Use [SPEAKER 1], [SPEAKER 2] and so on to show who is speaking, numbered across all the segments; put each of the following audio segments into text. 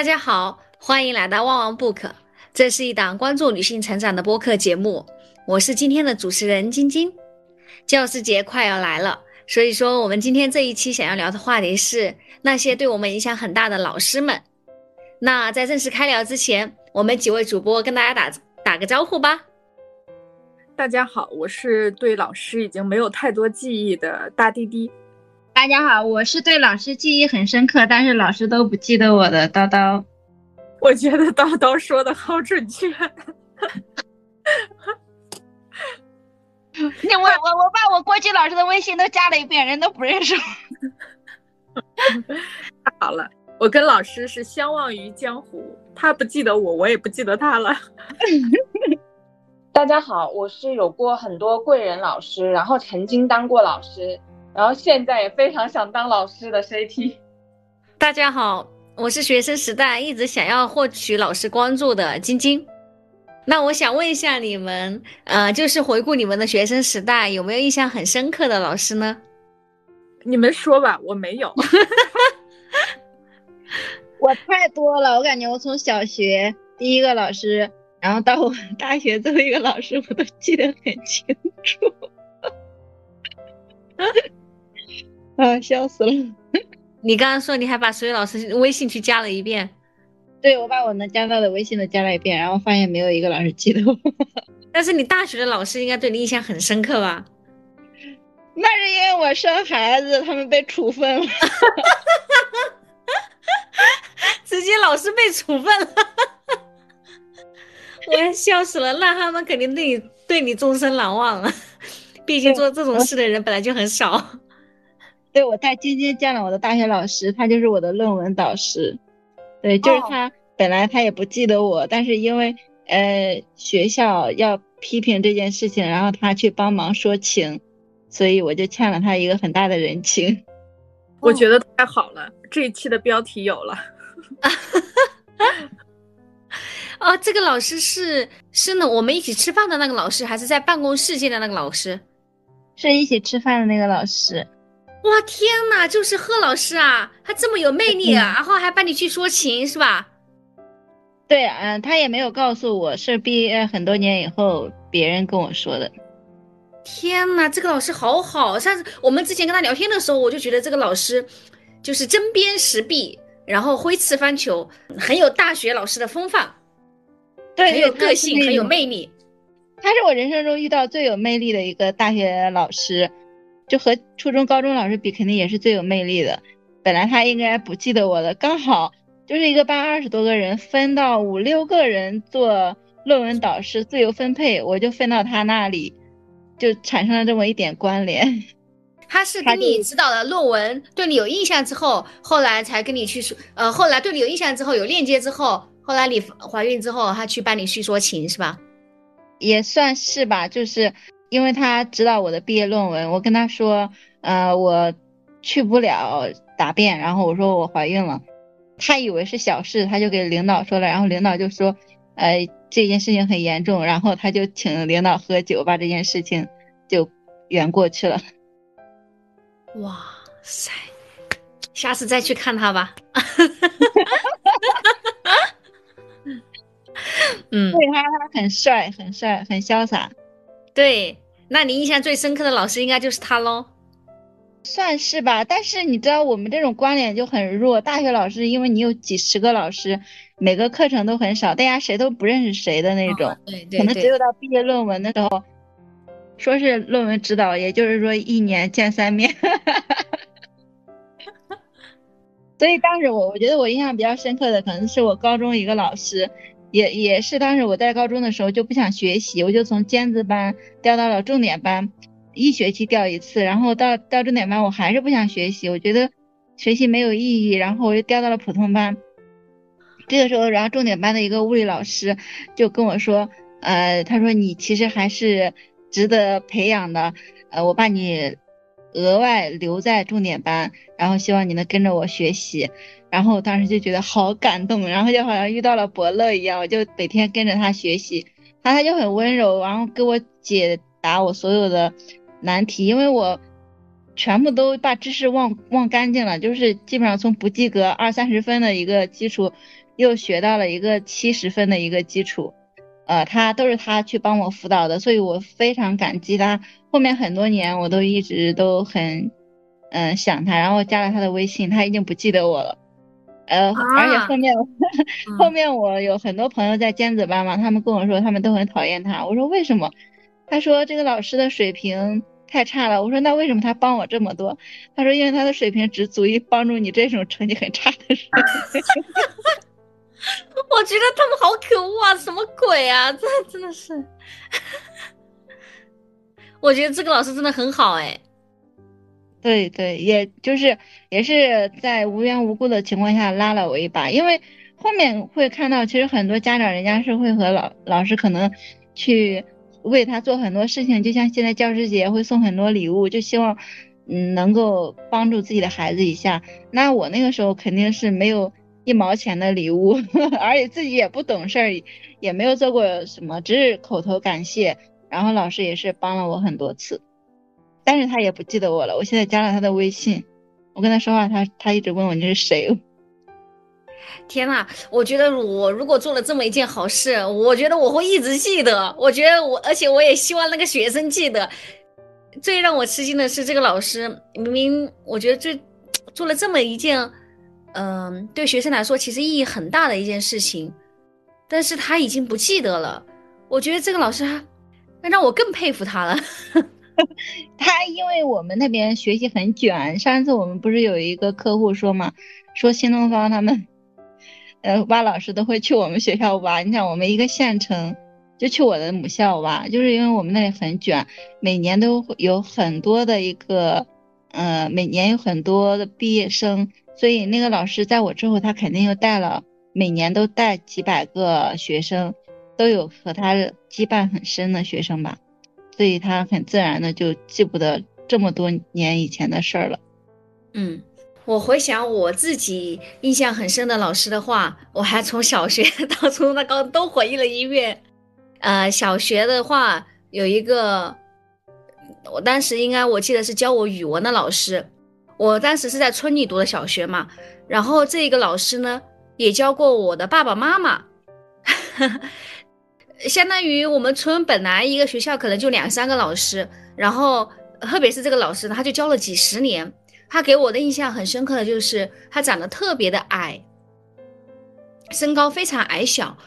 [SPEAKER 1] 大家好，欢迎来到旺旺 book，这是一档关注女性成长的播客节目。我是今天的主持人晶晶。教师节快要来了，所以说我们今天这一期想要聊的话题是那些对我们影响很大的老师们。那在正式开聊之前，我们几位主播跟大家打打个招呼吧。
[SPEAKER 2] 大家好，我是对老师已经没有太多记忆的大滴滴。
[SPEAKER 3] 大家好，我是对老师记忆很深刻，但是老师都不记得我的叨叨。
[SPEAKER 2] 我觉得叨叨说的好准确。
[SPEAKER 3] 那我我我把我过去老师的微信都加了一遍，人都不认识
[SPEAKER 2] 我。太好了，我跟老师是相忘于江湖，他不记得我，我也不记得他了。
[SPEAKER 4] 大家好，我是有过很多贵人老师，然后曾经当过老师。然后现在也非常想当老师的 CT。
[SPEAKER 1] 大家好，我是学生时代一直想要获取老师关注的晶晶。那我想问一下你们，呃，就是回顾你们的学生时代，有没有印象很深刻的老师呢？
[SPEAKER 2] 你们说吧，我没有。
[SPEAKER 3] 我太多了，我感觉我从小学第一个老师，然后到我大学最后一个老师，我都记得很清楚。啊，笑死了！
[SPEAKER 1] 你刚刚说你还把所有老师微信去加了一遍，
[SPEAKER 3] 对我把我能加到的微信都加了一遍，然后发现没有一个老师记得我。
[SPEAKER 1] 但是你大学的老师应该对你印象很深刻吧？
[SPEAKER 3] 那是因为我生孩子，他们被处分了，
[SPEAKER 1] 直接老师被处分了，我要笑死了。那他们肯定对你对你终身难忘了，毕竟做这种事的人本来就很少。
[SPEAKER 3] 对，我带晶晶见了我的大学老师，他就是我的论文导师。对，就是他。本来他也不记得我，但是因为呃学校要批评这件事情，然后他去帮忙说情，所以我就欠了他一个很大的人情。
[SPEAKER 2] 我觉得太好了，这一期的标题有了。
[SPEAKER 1] 哦，这个老师是是呢，我们一起吃饭的那个老师，还是在办公室见的那个老师？
[SPEAKER 3] 是一起吃饭的那个老师。
[SPEAKER 1] 哇天哪，就是贺老师啊，他这么有魅力，啊然后还帮你去说情是吧？
[SPEAKER 3] 对，嗯，他也没有告诉我，是毕业很多年以后别人跟我说的。
[SPEAKER 1] 天哪，这个老师好好，上次我们之前跟他聊天的时候，我就觉得这个老师就是针砭时弊，然后挥斥方遒，很有大学老师的风范，
[SPEAKER 3] 对，
[SPEAKER 1] 很有个性，很有魅力。
[SPEAKER 3] 他是我人生中遇到最有魅力的一个大学老师。就和初中、高中老师比，肯定也是最有魅力的。本来他应该不记得我的，刚好就是一个班二十多个人，分到五六个人做论文导师，自由分配，我就分到他那里，就产生了这么一点关联。
[SPEAKER 1] 他是跟你指导了论文，对你有印象之后，后来才跟你去说，呃，后来对你有印象之后，有链接之后，后来你怀孕之后，他去帮你去说情，是吧？
[SPEAKER 3] 也算是吧，就是。因为他指导我的毕业论文，我跟他说，呃，我去不了答辩，然后我说我怀孕了，他以为是小事，他就给领导说了，然后领导就说，呃，这件事情很严重，然后他就请领导喝酒，把这件事情就圆过去了。
[SPEAKER 1] 哇塞，下次再去看他吧。
[SPEAKER 3] 嗯，对他，他很帅，很帅，很潇洒。
[SPEAKER 1] 对，那你印象最深刻的老师应该就是他喽，
[SPEAKER 3] 算是吧。但是你知道我们这种关联就很弱，大学老师因为你有几十个老师，每个课程都很少，大家谁都不认识谁的那种，
[SPEAKER 1] 对对，
[SPEAKER 3] 可能只有到毕业论文的时候，说是论文指导，也就是说一年见三面。所以当时我我觉得我印象比较深刻的可能是我高中一个老师。也也是当时我在高中的时候就不想学习，我就从尖子班调到了重点班，一学期调一次，然后到到重点班我还是不想学习，我觉得学习没有意义，然后我又调到了普通班。这个时候，然后重点班的一个物理老师就跟我说，呃，他说你其实还是值得培养的，呃，我把你额外留在重点班，然后希望你能跟着我学习。然后我当时就觉得好感动，然后就好像遇到了伯乐一样，我就每天跟着他学习，他他就很温柔，然后给我解答我所有的难题，因为我全部都把知识忘忘干净了，就是基本上从不及格二三十分的一个基础，又学到了一个七十分的一个基础，呃，他都是他去帮我辅导的，所以我非常感激他。后面很多年我都一直都很，嗯，想他，然后加了他的微信，他已经不记得我了。呃，而且后面 后面我有很多朋友在尖子班嘛，他们跟我说他们都很讨厌他。我说为什么？他说这个老师的水平太差了。我说那为什么他帮我这么多？他说因为他的水平只足以帮助你这种成绩很差的人。
[SPEAKER 1] 我觉得他们好可恶啊！什么鬼啊？这真的是，我觉得这个老师真的很好哎。
[SPEAKER 3] 对对，也就是也是在无缘无故的情况下拉了我一把，因为后面会看到，其实很多家长人家是会和老老师可能去为他做很多事情，就像现在教师节会送很多礼物，就希望嗯能够帮助自己的孩子一下。那我那个时候肯定是没有一毛钱的礼物，而且自己也不懂事儿，也没有做过什么，只是口头感谢，然后老师也是帮了我很多次。但是他也不记得我了。我现在加了他的微信，我跟他说话，他他一直问我你是谁。
[SPEAKER 1] 天呐，我觉得我如果做了这么一件好事，我觉得我会一直记得。我觉得我，而且我也希望那个学生记得。最让我吃惊的是，这个老师明明我觉得最做了这么一件，嗯，对学生来说其实意义很大的一件事情，但是他已经不记得了。我觉得这个老师，那让我更佩服他了。
[SPEAKER 3] 他因为我们那边学习很卷，上次我们不是有一个客户说嘛，说新东方他们，呃，挖老师都会去我们学校挖。你想我们一个县城，就去我的母校挖，就是因为我们那里很卷，每年都有很多的一个，呃，每年有很多的毕业生，所以那个老师在我之后，他肯定又带了，每年都带几百个学生，都有和他羁绊很深的学生吧。所以他很自然的就记不得这么多年以前的事儿了。
[SPEAKER 1] 嗯，我回想我自己印象很深的老师的话，我还从小学 到初中到高都回忆了一遍。呃，小学的话有一个，我当时应该我记得是教我语文的老师，我当时是在村里读的小学嘛，然后这个老师呢也教过我的爸爸妈妈。相当于我们村本来一个学校可能就两三个老师，然后特别是这个老师，他就教了几十年。他给我的印象很深刻的就是他长得特别的矮，身高非常矮小，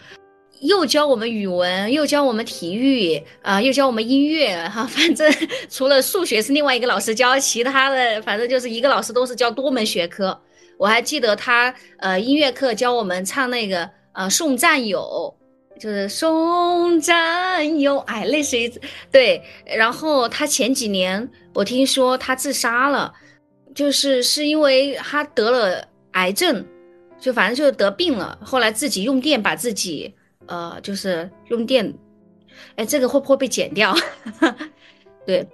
[SPEAKER 1] 又教我们语文，又教我们体育，啊，又教我们音乐，哈，反正 除了数学是另外一个老师教，其他的反正就是一个老师都是教多门学科。我还记得他呃音乐课教我们唱那个呃送战友。就是送战友，哎，类似于对。然后他前几年我听说他自杀了，就是是因为他得了癌症，就反正就得病了。后来自己用电把自己，呃，就是用电，哎，这个会不会被剪掉？对，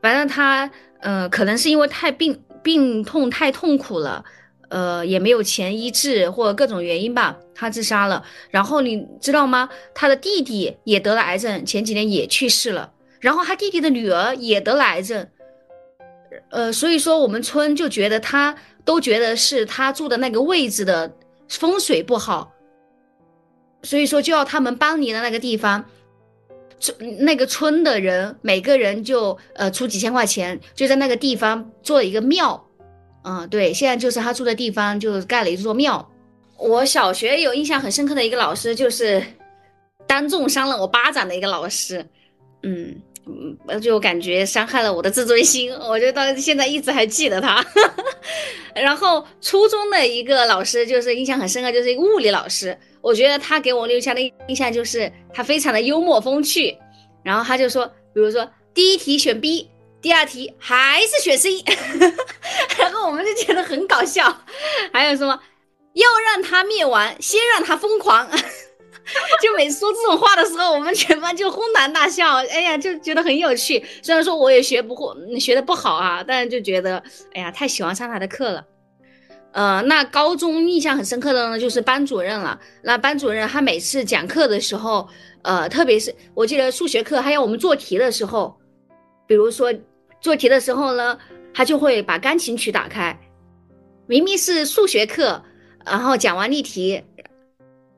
[SPEAKER 1] 反正他，呃，可能是因为太病病痛太痛苦了。呃，也没有钱医治，或者各种原因吧，他自杀了。然后你知道吗？他的弟弟也得了癌症，前几年也去世了。然后他弟弟的女儿也得了癌症。呃，所以说我们村就觉得他都觉得是他住的那个位置的风水不好，所以说就要他们搬离了那个地方。村那个村的人每个人就呃出几千块钱，就在那个地方做一个庙。嗯，对，现在就是他住的地方，就盖了一座庙。我小学有印象很深刻的一个老师，就是当众扇了我巴掌的一个老师。嗯嗯，就感觉伤害了我的自尊心，我就到现在一直还记得他。然后初中的一个老师，就是印象很深刻，就是一个物理老师。我觉得他给我留下的印象就是他非常的幽默风趣。然后他就说，比如说第一题选 B。第二题还是选 C，然后我们就觉得很搞笑。还有什么要让他灭亡，先让他疯狂。就每次说这种话的时候，我们全班就哄堂大笑。哎呀，就觉得很有趣。虽然说我也学不会，学的不好啊，但是就觉得，哎呀，太喜欢上他的课了。呃，那高中印象很深刻的呢，就是班主任了。那班主任他每次讲课的时候，呃，特别是我记得数学课，还有我们做题的时候，比如说。做题的时候呢，他就会把钢琴曲打开，明明是数学课，然后讲完例题，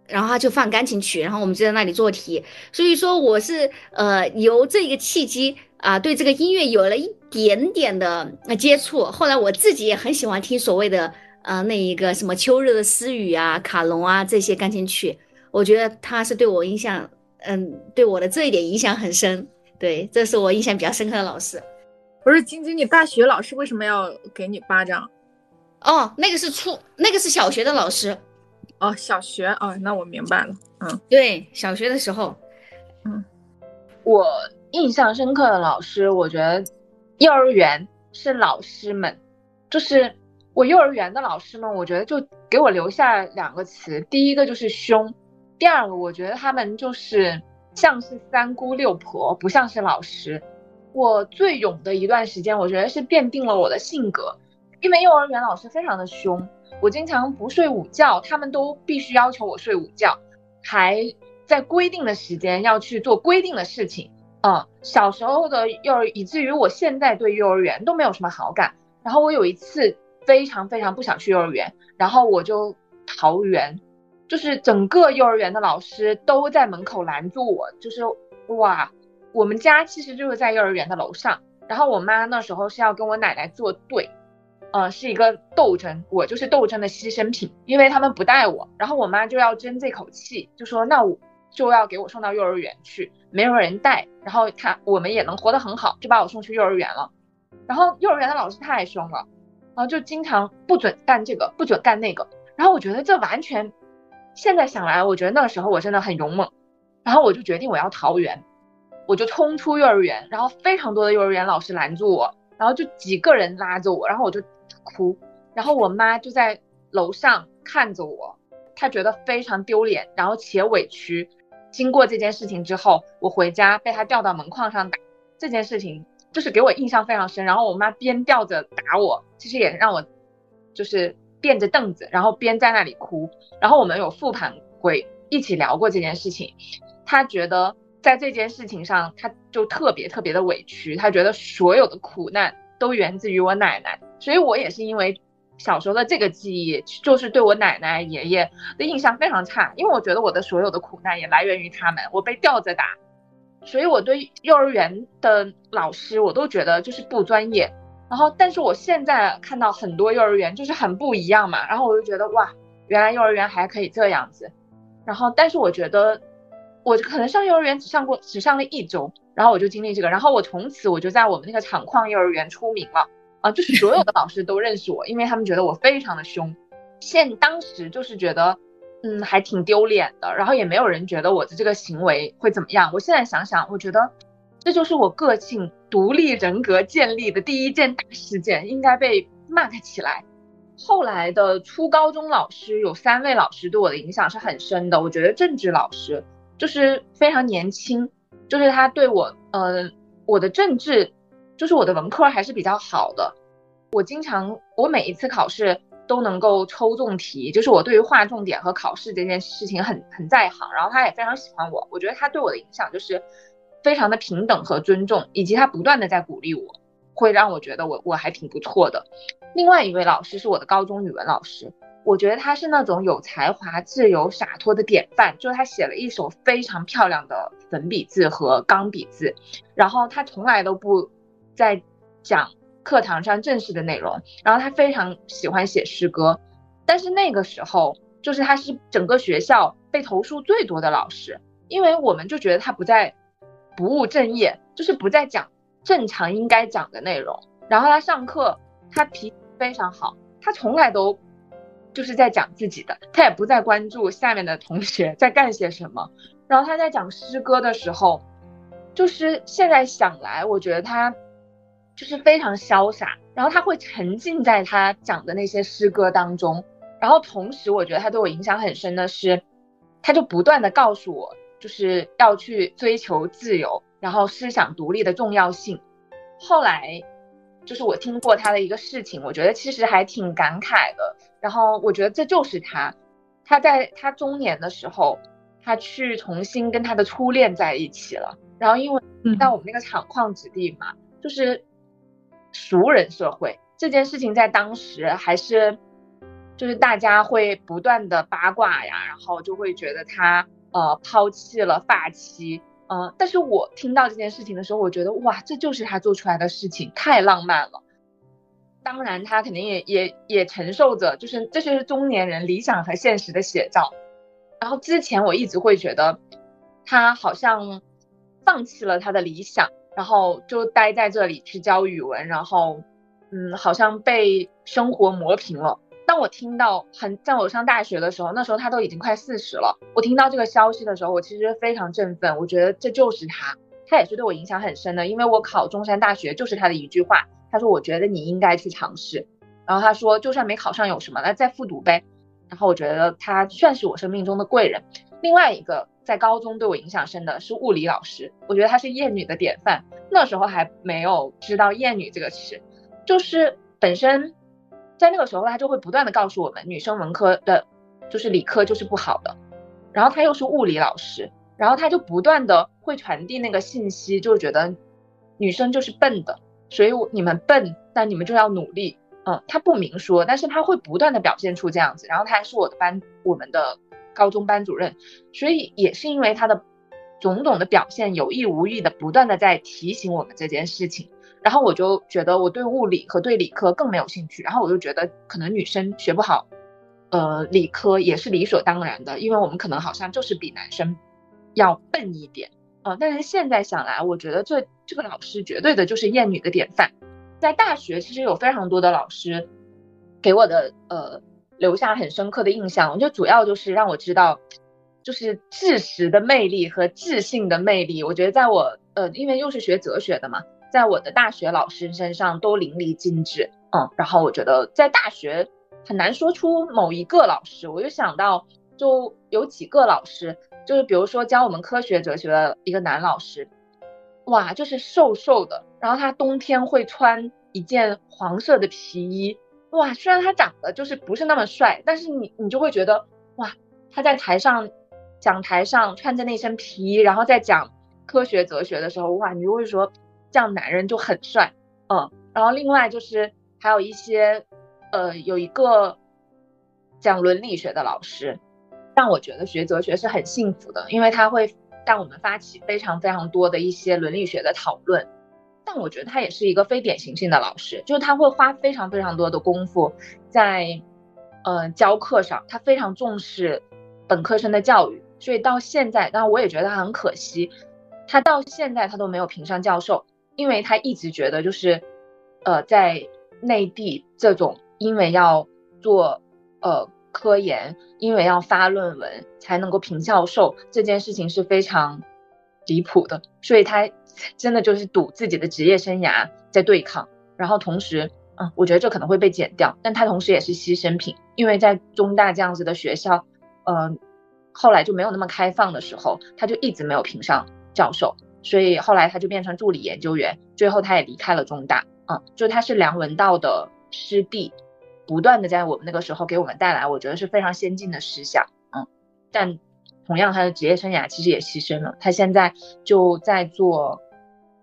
[SPEAKER 1] 然后他就放钢琴曲，然后我们就在那里做题。所以说我是呃由这个契机啊，对这个音乐有了一点点的接触。后来我自己也很喜欢听所谓的呃那一个什么秋日的私语啊、卡农啊这些钢琴曲，我觉得他是对我影响，嗯，对我的这一点影响很深。对，这是我印象比较深刻的老师。
[SPEAKER 2] 不是晶晶，你大学老师为什么要给你巴掌？
[SPEAKER 1] 哦，那个是初，那个是小学的老师。
[SPEAKER 2] 哦，小学哦，那我明白了。嗯，
[SPEAKER 1] 对，小学的时候，
[SPEAKER 4] 嗯，我印象深刻的老师，我觉得幼儿园是老师们，就是我幼儿园的老师们，我觉得就给我留下两个词，第一个就是凶，第二个我觉得他们就是像是三姑六婆，不像是老师。我最勇的一段时间，我觉得是奠定了我的性格，因为幼儿园老师非常的凶，我经常不睡午觉，他们都必须要求我睡午觉，还在规定的时间要去做规定的事情。嗯，小时候的幼儿，以至于我现在对幼儿园都没有什么好感。然后我有一次非常非常不想去幼儿园，然后我就逃园，就是整个幼儿园的老师都在门口拦住我，就是哇。我们家其实就是在幼儿园的楼上，然后我妈那时候是要跟我奶奶作对，呃，是一个斗争，我就是斗争的牺牲品，因为他们不带我，然后我妈就要争这口气，就说那我就要给我送到幼儿园去，没有人带，然后他我们也能活得很好，就把我送去幼儿园了。然后幼儿园的老师太凶了，然后就经常不准干这个，不准干那个，然后我觉得这完全，现在想来，我觉得那时候我真的很勇猛，然后我就决定我要逃园。我就冲出幼儿园，然后非常多的幼儿园老师拦住我，然后就几个人拉着我，然后我就哭，然后我妈就在楼上看着我，她觉得非常丢脸，然后且委屈。经过这件事情之后，我回家被她吊到门框上打，这件事情就是给我印象非常深。然后我妈边吊着打我，其实也让我就是垫着凳子，然后边在那里哭。然后我们有复盘会一起聊过这件事情，她觉得。在这件事情上，他就特别特别的委屈，他觉得所有的苦难都源自于我奶奶，所以我也是因为小时候的这个记忆，就是对我奶奶爷爷的印象非常差，因为我觉得我的所有的苦难也来源于他们，我被吊着打，所以我对幼儿园的老师我都觉得就是不专业，然后但是我现在看到很多幼儿园就是很不一样嘛，然后我就觉得哇，原来幼儿园还可以这样子，然后但是我觉得。我可能上幼儿园只上过只上了一周，然后我就经历这个，然后我从此我就在我们那个厂矿幼儿园出名了啊，就是 所有的老师都认识我，因为他们觉得我非常的凶。现当时就是觉得，嗯，还挺丢脸的，然后也没有人觉得我的这个行为会怎么样。我现在想想，我觉得这就是我个性独立人格建立的第一件大事件，应该被 mark 起来。后来的初高中老师有三位老师对我的影响是很深的，我觉得政治老师。就是非常年轻，就是他对我，呃，我的政治，就是我的文科还是比较好的。我经常，我每一次考试都能够抽中题，就是我对于划重点和考试这件事情很很在行。然后他也非常喜欢我，我觉得他对我的影响就是非常的平等和尊重，以及他不断的在鼓励我，会让我觉得我我还挺不错的。另外一位老师是我的高中语文老师。我觉得他是那种有才华、自由洒脱的典范，就是他写了一手非常漂亮的粉笔字和钢笔字，然后他从来都不在讲课堂上正式的内容，然后他非常喜欢写诗歌，但是那个时候就是他是整个学校被投诉最多的老师，因为我们就觉得他不在不务正业，就是不在讲正常应该讲的内容，然后他上课他脾气非常好，他从来都。就是在讲自己的，他也不再关注下面的同学在干些什么。然后他在讲诗歌的时候，就是现在想来，我觉得他就是非常潇洒。然后他会沉浸在他讲的那些诗歌当中。然后同时，我觉得他对我影响很深的是，他就不断的告诉我，就是要去追求自由，然后思想独立的重要性。后来。就是我听过他的一个事情，我觉得其实还挺感慨的。然后我觉得这就是他，他在他中年的时候，他去重新跟他的初恋在一起了。然后因为在我们那个厂矿子弟嘛，就是熟人社会这件事情在当时还是就是大家会不断的八卦呀，然后就会觉得他呃抛弃了发妻，嗯，但是我听到这件事情的时候，我觉得哇，这就是他做出来的事情，太浪漫了。当然，他肯定也也也承受着，就是这就是中年人理想和现实的写照。然后之前我一直会觉得，他好像放弃了他的理想，然后就待在这里去教语文，然后嗯，好像被生活磨平了。当我听到很在我上大学的时候，那时候他都已经快四十了，我听到这个消息的时候，我其实非常振奋，我觉得这就是他，他也是对我影响很深的，因为我考中山大学就是他的一句话。他说：“我觉得你应该去尝试。”然后他说：“就算没考上有什么？那再复读呗。”然后我觉得他算是我生命中的贵人。另外一个在高中对我影响深的是物理老师，我觉得他是厌女的典范。那时候还没有知道厌女这个词，就是本身在那个时候他就会不断的告诉我们，女生文科的，就是理科就是不好的。然后他又是物理老师，然后他就不断的会传递那个信息，就觉得女生就是笨的。所以你们笨，但你们就要努力。嗯，他不明说，但是他会不断的表现出这样子。然后他还是我的班，我们的高中班主任。所以也是因为他的种种的表现，有意无意的不断的在提醒我们这件事情。然后我就觉得我对物理和对理科更没有兴趣。然后我就觉得可能女生学不好，呃，理科也是理所当然的，因为我们可能好像就是比男生要笨一点。呃，但是现在想来，我觉得这这个老师绝对的就是厌女的典范。在大学，其实有非常多的老师给我的呃留下很深刻的印象。我觉得主要就是让我知道，就是知识的魅力和智性的魅力。我觉得在我呃，因为又是学哲学的嘛，在我的大学老师身上都淋漓尽致。嗯，然后我觉得在大学很难说出某一个老师，我就想到就有几个老师。就是比如说教我们科学哲学的一个男老师，哇，就是瘦瘦的，然后他冬天会穿一件黄色的皮衣，哇，虽然他长得就是不是那么帅，但是你你就会觉得，哇，他在台上讲台上穿着那身皮衣，然后在讲科学哲学的时候，哇，你就会说这样男人就很帅，嗯，然后另外就是还有一些，呃，有一个讲伦理学的老师。让我觉得学哲学是很幸福的，因为他会让我们发起非常非常多的一些伦理学的讨论。但我觉得他也是一个非典型性的老师，就是他会花非常非常多的功夫在，呃，教课上。他非常重视本科生的教育，所以到现在，当然我也觉得他很可惜，他到现在他都没有评上教授，因为他一直觉得就是，呃，在内地这种因为要做，呃。科研因为要发论文才能够评教授这件事情是非常离谱的，所以他真的就是赌自己的职业生涯在对抗。然后同时，嗯，我觉得这可能会被剪掉，但他同时也是牺牲品，因为在中大这样子的学校，嗯，后来就没有那么开放的时候，他就一直没有评上教授，所以后来他就变成助理研究员，最后他也离开了中大，嗯，就他是梁文道的师弟。不断的在我们那个时候给我们带来，我觉得是非常先进的思想，嗯，但同样他的职业生涯其实也牺牲了，他现在就在做，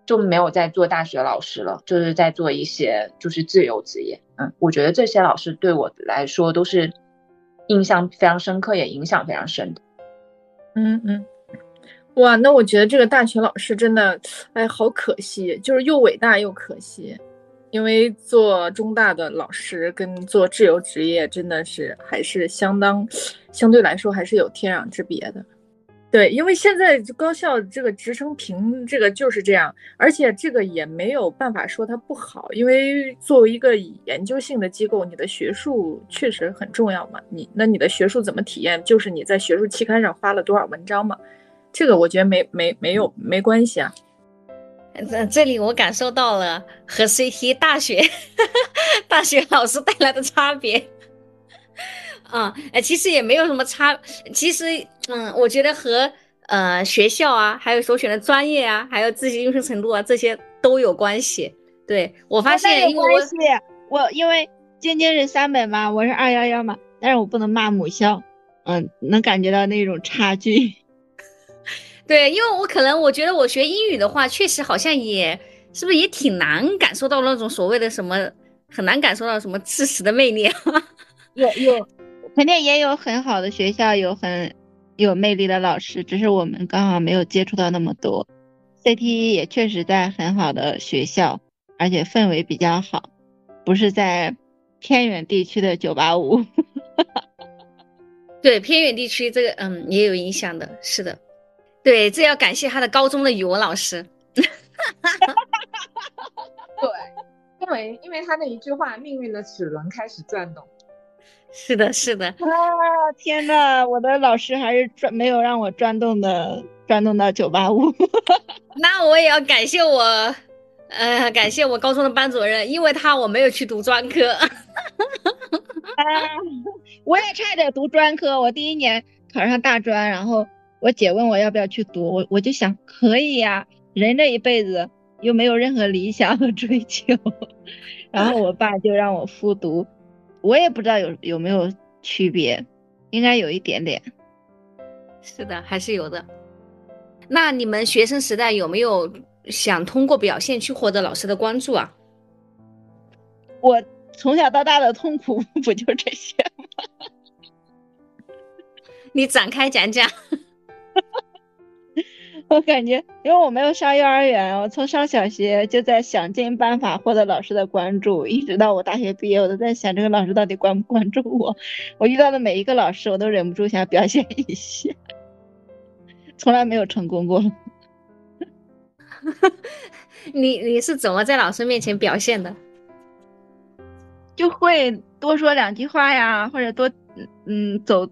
[SPEAKER 4] 就没有在做大学老师了，就是在做一些就是自由职业，嗯，我觉得这些老师对我来说都是印象非常深刻，也影响非常深的，
[SPEAKER 2] 嗯嗯，哇，那我觉得这个大学老师真的，哎，好可惜，就是又伟大又可惜。因为做中大的老师跟做自由职业真的是还是相当，相对来说还是有天壤之别的。对，因为现在高校这个职称评这个就是这样，而且这个也没有办法说它不好，因为作为一个研究性的机构，你的学术确实很重要嘛。你那你的学术怎么体验，就是你在学术期刊上发了多少文章嘛。这个我觉得没没没有没关系啊。
[SPEAKER 1] 这这里我感受到了和 CT 大学 大学老师带来的差别，啊，哎，其实也没有什么差，其实，嗯，我觉得和呃学校啊，还有所选的专业啊，还有自己优秀程度啊，这些都有关系。对我发现，因为
[SPEAKER 3] 我我因为晶晶是三本嘛，我是二幺幺嘛，但是我不能骂母校，嗯，能感觉到那种差距。
[SPEAKER 1] 对，因为我可能我觉得我学英语的话，确实好像也是不是也挺难感受到那种所谓的什么，很难感受到什么知识的魅力。
[SPEAKER 3] 有有，肯定也有很好的学校，有很有魅力的老师，只是我们刚好没有接触到那么多。CTE 也确实在很好的学校，而且氛围比较好，不是在偏远地区的985。
[SPEAKER 1] 对，偏远地区这个嗯也有影响的，是的。对，这要感谢他的高中的语文老师。对，
[SPEAKER 4] 因为因为他那一句话，命运的齿轮开始转动。
[SPEAKER 1] 是的，是的。
[SPEAKER 3] 啊，天呐，我的老师还是转没有让我转动的。转动到九八五，
[SPEAKER 1] 那我也要感谢我，呃，感谢我高中的班主任，因为他我没有去读专科。啊，
[SPEAKER 3] 我也差点读专科，我第一年考上大专，然后我姐问我要不要去读，我我就想可以呀，人这一辈子又没有任何理想和追求，然后我爸就让我复读，我也不知道有有没有区别，应该有一点点。
[SPEAKER 1] 是的，还是有的。那你们学生时代有没有想通过表现去获得老师的关注啊？
[SPEAKER 3] 我从小到大的痛苦 不就这些吗？
[SPEAKER 1] 你展开讲讲。
[SPEAKER 3] 我感觉，因为我没有上幼儿园，我从上小学就在想尽办法获得老师的关注，一直到我大学毕业，我都在想这个老师到底关不关注我。我遇到的每一个老师，我都忍不住想表现一下。从来没有成功过。
[SPEAKER 1] 你你是怎么在老师面前表现的？
[SPEAKER 3] 就会多说两句话呀，或者多嗯走，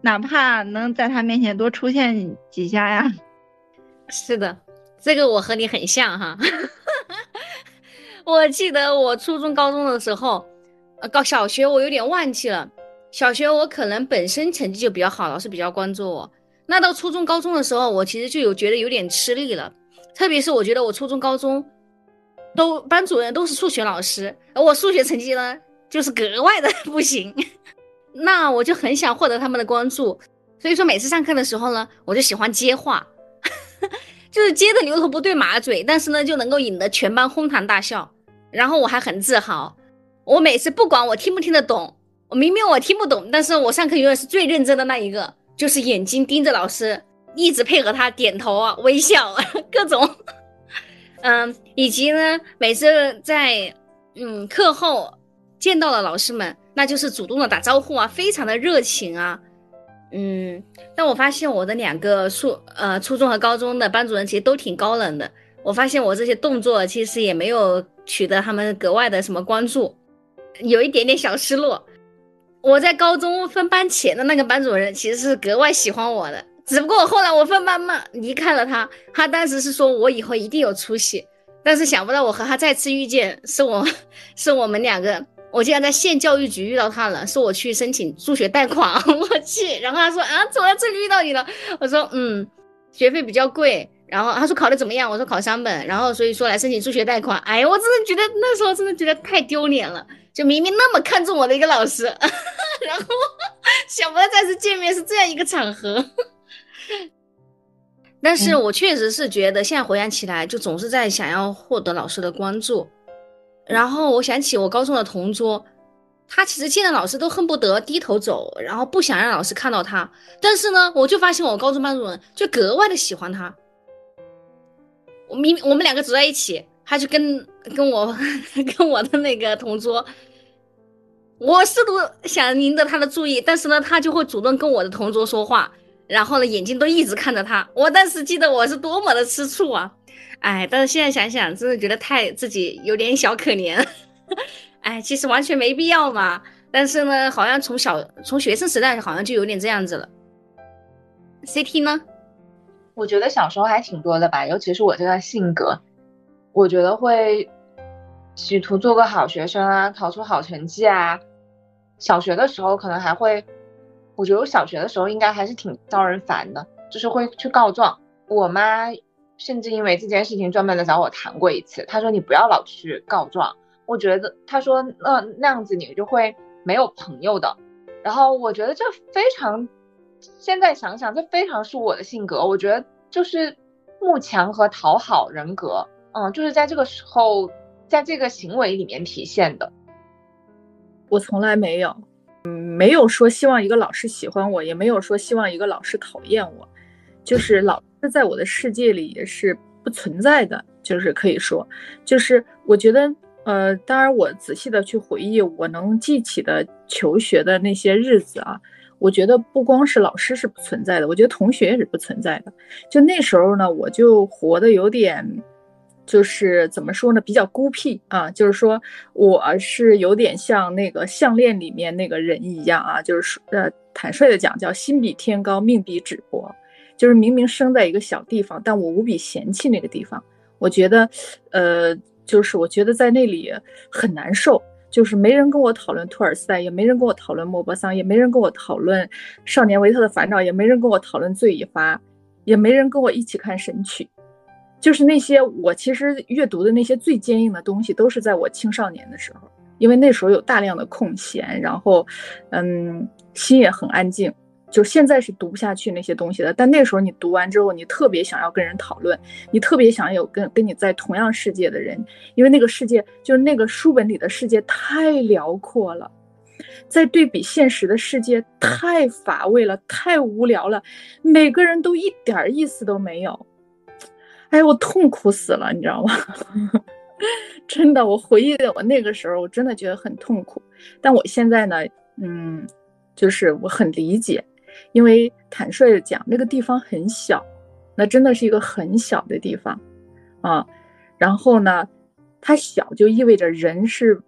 [SPEAKER 3] 哪怕能在他面前多出现几下呀。
[SPEAKER 1] 是的，这个我和你很像哈。我记得我初中高中的时候，呃，高小学我有点忘记了。小学我可能本身成绩就比较好，老师比较关注我。那到初中、高中的时候，我其实就有觉得有点吃力了，特别是我觉得我初中、高中都班主任都是数学老师，而我数学成绩呢就是格外的 不行，那我就很想获得他们的关注，所以说每次上课的时候呢，我就喜欢接话，就是接的牛头不对马嘴，但是呢就能够引得全班哄堂大笑，然后我还很自豪，我每次不管我听不听得懂，我明明我听不懂，但是我上课永远是最认真的那一个。就是眼睛盯着老师，一直配合他点头啊、微笑啊，各种，嗯，以及呢，每次在嗯课后见到了老师们，那就是主动的打招呼啊，非常的热情啊，嗯，但我发现我的两个初呃初中和高中的班主任其实都挺高冷的，我发现我这些动作其实也没有取得他们格外的什么关注，有一点点小失落。我在高中分班前的那个班主任其实是格外喜欢我的，只不过后来我分班嘛离开了他，他当时是说我以后一定有出息，但是想不到我和他再次遇见，是我 是我们两个，我竟然在县教育局遇到他了，说我去申请助学贷款，我去，然后他说啊，怎么在这里遇到你了，我说嗯，学费比较贵，然后他说考的怎么样，我说考三本，然后所以说来申请助学贷款，哎呀，我真的觉得那时候真的觉得太丢脸了。就明明那么看重我的一个老师，然后想不到再次见面是这样一个场合。但是我确实是觉得，现在回想起来，就总是在想要获得老师的关注。然后我想起我高中的同桌，他其实见到老师都恨不得低头走，然后不想让老师看到他。但是呢，我就发现我高中班主任就格外的喜欢他。我明我们两个走在一起。他就跟跟我 跟我的那个同桌，我试图想赢得他的注意，但是呢，他就会主动跟我的同桌说话，然后呢，眼睛都一直看着他。我当时记得我是多么的吃醋啊！哎，但是现在想想，真的觉得太自己有点小可怜。哎，其实完全没必要嘛。但是呢，好像从小从学生时代好像就有点这样子了。CT 呢？
[SPEAKER 4] 我觉得小时候还挺多的吧，尤其是我这个性格。我觉得会企图做个好学生啊，考出好成绩啊。小学的时候可能还会，我觉得我小学的时候应该还是挺招人烦的，就是会去告状。我妈甚至因为这件事情专门的找我谈过一次，她说你不要老去告状。我觉得她说那那样子你就会没有朋友的。然后我觉得这非常，现在想想这非常是我的性格。我觉得就是慕强和讨好人格。嗯，就是在这个时候，在这个行为里面体现的。
[SPEAKER 2] 我从来没有，嗯，没有说希望一个老师喜欢我，也没有说希望一个老师讨厌我，就是老师在我的世界里也是不存在的，就是可以说，就是我觉得，呃，当然我仔细的去回忆我能记起的求学的那些日子啊，我觉得不光是老师是不存在的，我觉得同学也是不存在的。就那时候呢，我就活得有点。就是怎么说呢，比较孤僻啊。就是说，我是有点像那个项链里面那个人一样啊。就是呃，坦率的讲，叫心比天高，命比纸薄。就是明明生在一个小地方，但我无比嫌弃那个地方。我觉得，呃，就是我觉得在那里很难受。就是没人跟我讨论托尔斯泰，也没人跟我讨论莫泊桑，也没人跟我讨论《少年维特的烦恼》，也没人跟我讨论《罪与罚》，也没人跟我一起看《神曲》。就是那些我其实阅读的那些最坚硬的东西，都是在我青少年的时候，因为那时候有大量的空闲，然后，嗯，心也很安静。就现在是读不下去那些东西的，但那时候你读完之后，你特别想要跟人讨论，你特别想有跟跟你在同样世界的人，因为那个世界就是那个书本里的世界太辽阔了，在对比现实的世界太乏味了，太无聊了，每个人都一点意思都没有。哎，我痛苦死了，你知道吗？真的，我回忆我那个时候，我真的觉得很痛苦。但我现在呢，嗯，就是我很理解，因为坦率的讲，那个地方很小，那真的是一个很小的地方啊。然后呢，它小就意味着人是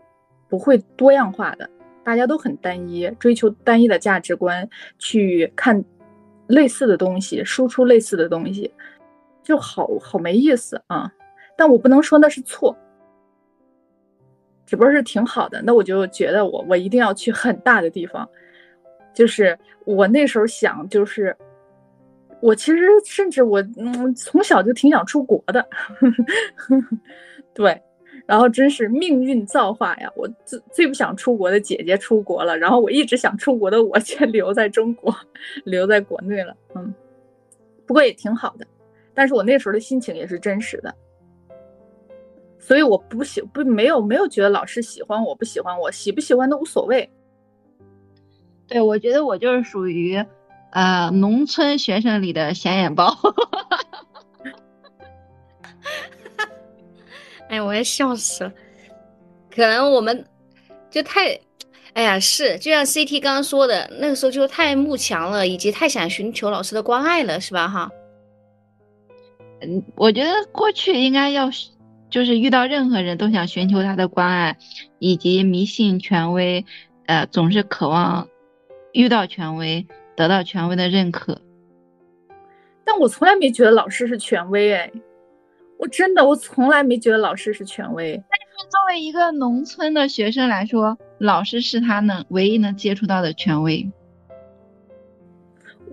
[SPEAKER 2] 不会多样化的，大家都很单一，追求单一的价值观，去看类似的东西，输出类似的东西。就好好没意思啊，但我不能说那是错，只不过是挺好的。那我就觉得我我一定要去很大的地方，就是我那时候想，就是我其实甚至我嗯从小就挺想出国的，对，然后真是命运造化呀！我最最不想出国的姐姐出国了，然后我一直想出国的我却留在中国，留在国内了。嗯，不过也挺好的。但是我那时候的心情也是真实的，所以我不喜不没有没有觉得老师喜欢我不喜欢我喜不喜欢都无所谓。
[SPEAKER 3] 对，我觉得我就是属于，呃，农村学生里的显眼包。
[SPEAKER 1] 哎，我要笑死了。可能我们就太，哎呀，是就像 CT 刚刚说的，那个时候就太慕强了，以及太想寻求老师的关爱了，是吧？哈。
[SPEAKER 3] 嗯，我觉得过去应该要，就是遇到任何人都想寻求他的关爱，以及迷信权威，呃，总是渴望遇到权威，得到权威的认可。
[SPEAKER 2] 但我从来没觉得老师是权威，哎，我真的，我从来没觉得老师是权威。
[SPEAKER 3] 但是作为一个农村的学生来说，老师是他能唯一能接触到的权威。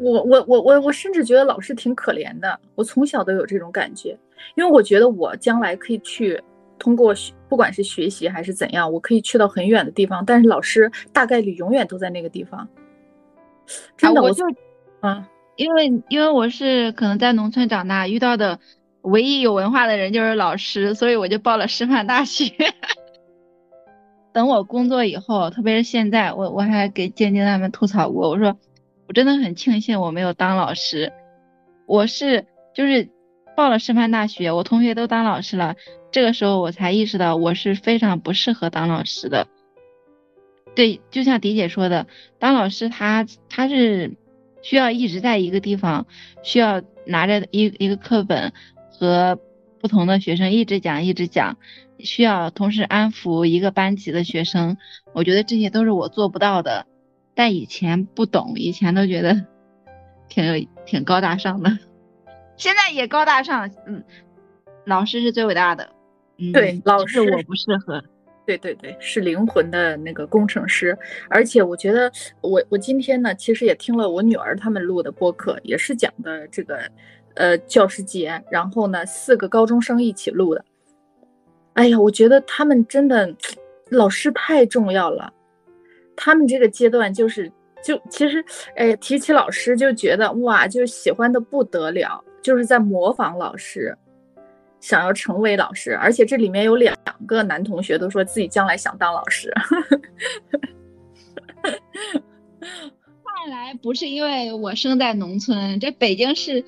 [SPEAKER 2] 我我我我我甚至觉得老师挺可怜的。我从小都有这种感觉，因为我觉得我将来可以去通过学，不管是学习还是怎样，我可以去到很远的地方。但是老师大概率永远都在那个地方。真的，
[SPEAKER 3] 我就，嗯，因为因为我是可能在农村长大，遇到的唯一有文化的人就是老师，所以我就报了师范大学。等我工作以后，特别是现在，我我还给晶晶他们吐槽过，我说。我真的很庆幸我没有当老师，我是就是报了师范大学，我同学都当老师了，这个时候我才意识到我是非常不适合当老师的。对，就像迪姐说的，当老师他他是需要一直在一个地方，需要拿着一一个课本和不同的学生一直讲一直讲，需要同时安抚一个班级的学生，我觉得这些都是我做不到的。但以前不懂，以前都觉得 挺有挺高大上的，现在也高大上。嗯，老师是最伟大的。嗯，
[SPEAKER 2] 对，老师
[SPEAKER 3] 我不适合。
[SPEAKER 2] 对对对，是灵魂的那个工程师。而且我觉得，我我今天呢，其实也听了我女儿他们录的播客，也是讲的这个呃教师节，然后呢四个高中生一起录的。哎呀，我觉得他们真的老师太重要了。他们这个阶段就是，就其实，哎，提起老师就觉得哇，就喜欢的不得了，就是在模仿老师，想要成为老师，而且这里面有两个男同学都说自己将来想当老师。
[SPEAKER 3] 来不是因为我生在农村，这北京市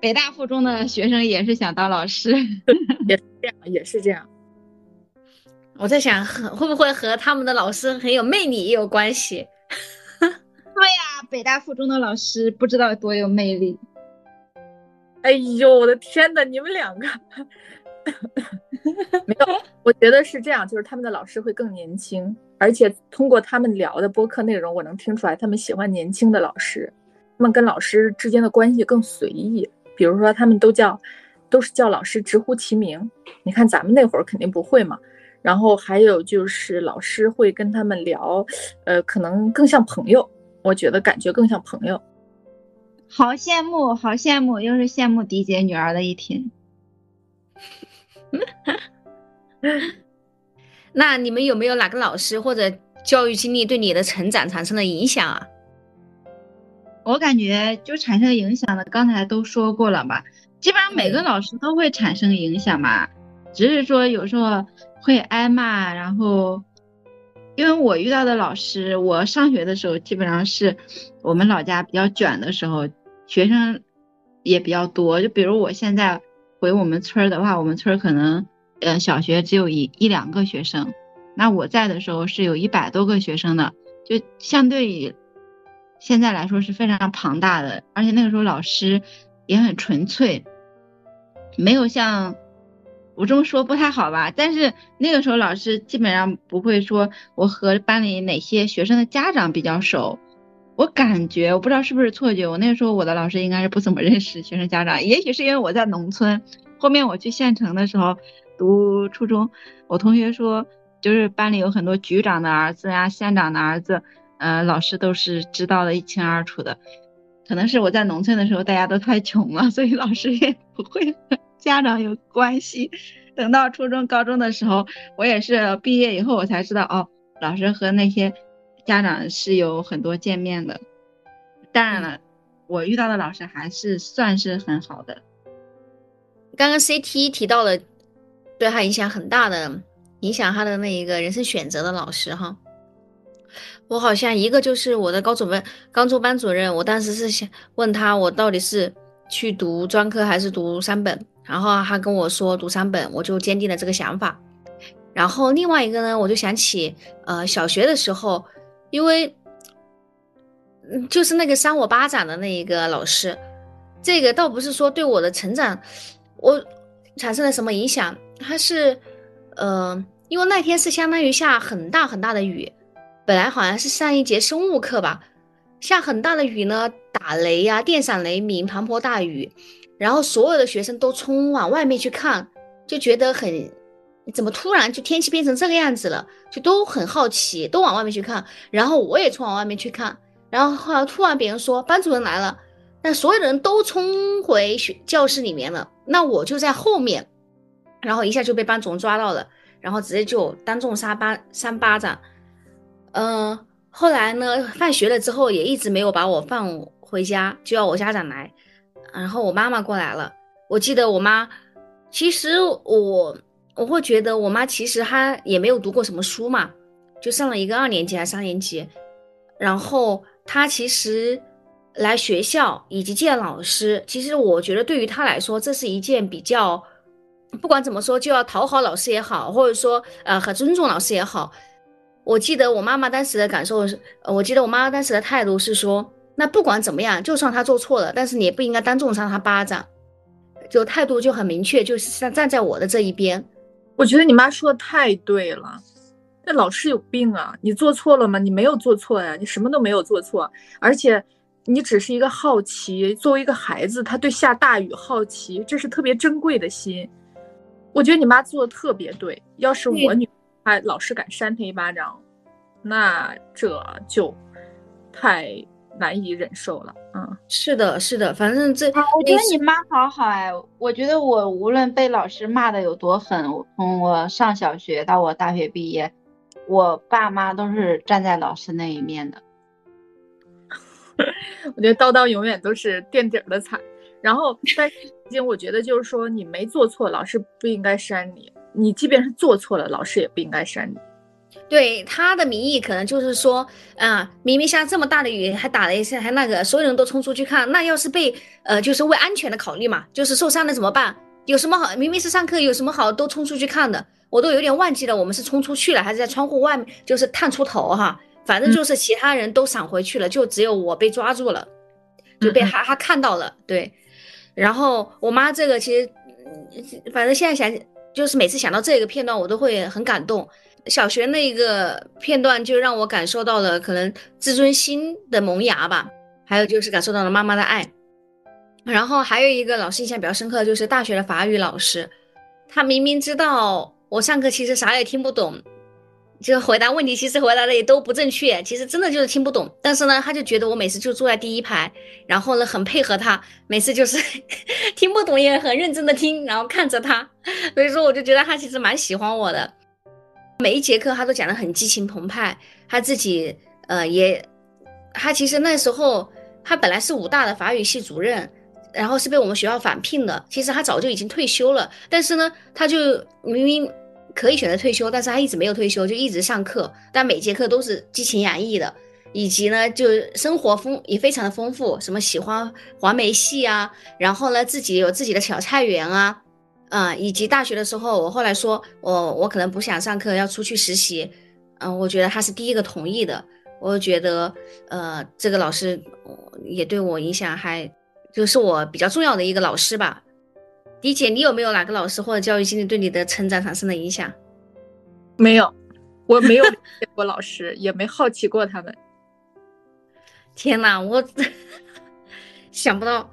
[SPEAKER 3] 北大附中的学生也是想当老师，
[SPEAKER 2] 也是这样，也是这样。
[SPEAKER 1] 我在想，和会不会和他们的老师很有魅力也有关系？
[SPEAKER 3] 对呀，北大附中的老师不知道多有魅力。
[SPEAKER 2] 哎呦，我的天呐，你们两个 没有，我觉得是这样，就是他们的老师会更年轻，而且通过他们聊的播客内容，我能听出来他们喜欢年轻的老师，他们跟老师之间的关系更随意。比如说，他们都叫，都是叫老师直呼其名。你看咱们那会儿肯定不会嘛。然后还有就是老师会跟他们聊，呃，可能更像朋友，我觉得感觉更像朋友。
[SPEAKER 3] 好羡慕，好羡慕，又是羡慕迪姐女儿的一天。
[SPEAKER 1] 那你们有没有哪个老师或者教育经历对你的成长产生了影响啊？
[SPEAKER 3] 我感觉就产生影响的，刚才都说过了吧？基本上每个老师都会产生影响嘛，只是说有时候。会挨骂，然后，因为我遇到的老师，我上学的时候基本上是我们老家比较卷的时候，学生也比较多。就比如我现在回我们村儿的话，我们村儿可能，呃，小学只有一一两个学生，那我在的时候是有一百多个学生的，就相对于现在来说是非常庞大的，而且那个时候老师也很纯粹，没有像。我这么说不太好吧？但是那个时候老师基本上不会说我和班里哪些学生的家长比较熟，我感觉我不知道是不是错觉，我那个时候我的老师应该是不怎么 认识学生家长，也许是因为我在农村，后面我去县城的时候读初中，我同学说就是班里有很多局长的儿子呀、县长的儿子，呃，老师都是知道的一清二楚的，可能是我在农村的时候大家都太穷了，所以老师也不会。家长有关系，等到初中、高中的时候，我也是毕业以后我才知道哦，老师和那些家长是有很多见面的。当然了，我遇到的老师还是算是很好的。
[SPEAKER 1] 刚刚 CT 提到了对他影响很大的、影响他的那一个人生选择的老师哈，我好像一个就是我的高中班高中班主任，我当时是想问他，我到底是去读专科还是读三本。然后他跟我说读三本，我就坚定了这个想法。然后另外一个呢，我就想起，呃，小学的时候，因为，嗯，就是那个扇我巴掌的那一个老师，这个倒不是说对我的成长，我产生了什么影响，他是，呃，因为那天是相当于下很大很大的雨，本来好像是上一节生物课吧，下很大的雨呢，打雷呀，电闪雷鸣，滂沱大雨。然后所有的学生都冲往外面去看，就觉得很，怎么突然就天气变成这个样子了？就都很好奇，都往外面去看。然后我也冲往外面去看。然后后来突然别人说班主任来了，但所有的人都冲回学教室里面了。那我就在后面，然后一下就被班主任抓到了，然后直接就当众扇巴扇巴掌。嗯，后来呢，放学了之后也一直没有把我放回家，就要我家长来。然后我妈妈过来了，我记得我妈，其实我我会觉得我妈其实她也没有读过什么书嘛，就上了一个二年级还是三年级，然后她其实来学校以及见老师，其实我觉得对于她来说这是一件比较，不管怎么说就要讨好老师也好，或者说呃很尊重老师也好，我记得我妈妈当时的感受是，我记得我妈妈当时的态度是说。那不管怎么样，就算他做错了，但是你也不应该当众扇他巴掌，就态度就很明确，就是站站在我的这一边。
[SPEAKER 2] 我觉得你妈说的太对了，那老师有病啊！你做错了吗？你没有做错呀，你什么都没有做错，而且你只是一个好奇。作为一个孩子，他对下大雨好奇，这是特别珍贵的心。我觉得你妈做的特别对。要是我女，她老师敢扇她一巴掌，那这就太。难以忍受了，嗯，
[SPEAKER 1] 是的，是的，反正这，
[SPEAKER 3] 我觉得你妈好好哎，我觉得我无论被老师骂的有多狠，从我上小学到我大学毕业，我爸妈都是站在老师那一面的。
[SPEAKER 2] 我觉得叨叨永远都是垫底的惨，然后，但是，我觉得就是说你没做错，老师不应该删你；你即便是做错了，老师也不应该删你。
[SPEAKER 1] 对他的名义可能就是说，啊，明明下这么大的雨，还打了一下，还那个，所有人都冲出去看，那要是被呃，就是为安全的考虑嘛，就是受伤了怎么办？有什么好？明明是上课，有什么好都冲出去看的？我都有点忘记了，我们是冲出去了，还是在窗户外面，就是探出头哈？反正就是其他人都闪回去了，就只有我被抓住了，就被哈哈看到了。对，然后我妈这个其实，反正现在想，就是每次想到这个片段，我都会很感动。小学那一个片段就让我感受到了可能自尊心的萌芽吧，还有就是感受到了妈妈的爱。然后还有一个老师印象比较深刻，就是大学的法语老师，他明明知道我上课其实啥也听不懂，就回答问题其实回答的也都不正确，其实真的就是听不懂。但是呢，他就觉得我每次就坐在第一排，然后呢很配合他，每次就是 听不懂也很认真的听，然后看着他，所以说我就觉得他其实蛮喜欢我的。每一节课他都讲得很激情澎湃，他自己呃也，他其实那时候他本来是武大的法语系主任。然后是被我们学校返聘的，其实他早就已经退休了，但是呢，他就明明可以选择退休，但是他一直没有退休，就一直上课，但每节课都是激情洋溢的，以及呢，就生活丰也非常的丰富，什么喜欢黄梅戏啊，然后呢，自己有自己的小菜园啊，啊，以及大学的时候，我后来说我我可能不想上课，要出去实习，嗯，我觉得他是第一个同意的，我觉得呃，这个老师也对我影响还。就是我比较重要的一个老师吧，迪姐，你有没有哪个老师或者教育经历对你的成长产生了影响？
[SPEAKER 2] 没有，我没有见过老师，也没好奇过他们。
[SPEAKER 1] 天哪，我 想不到，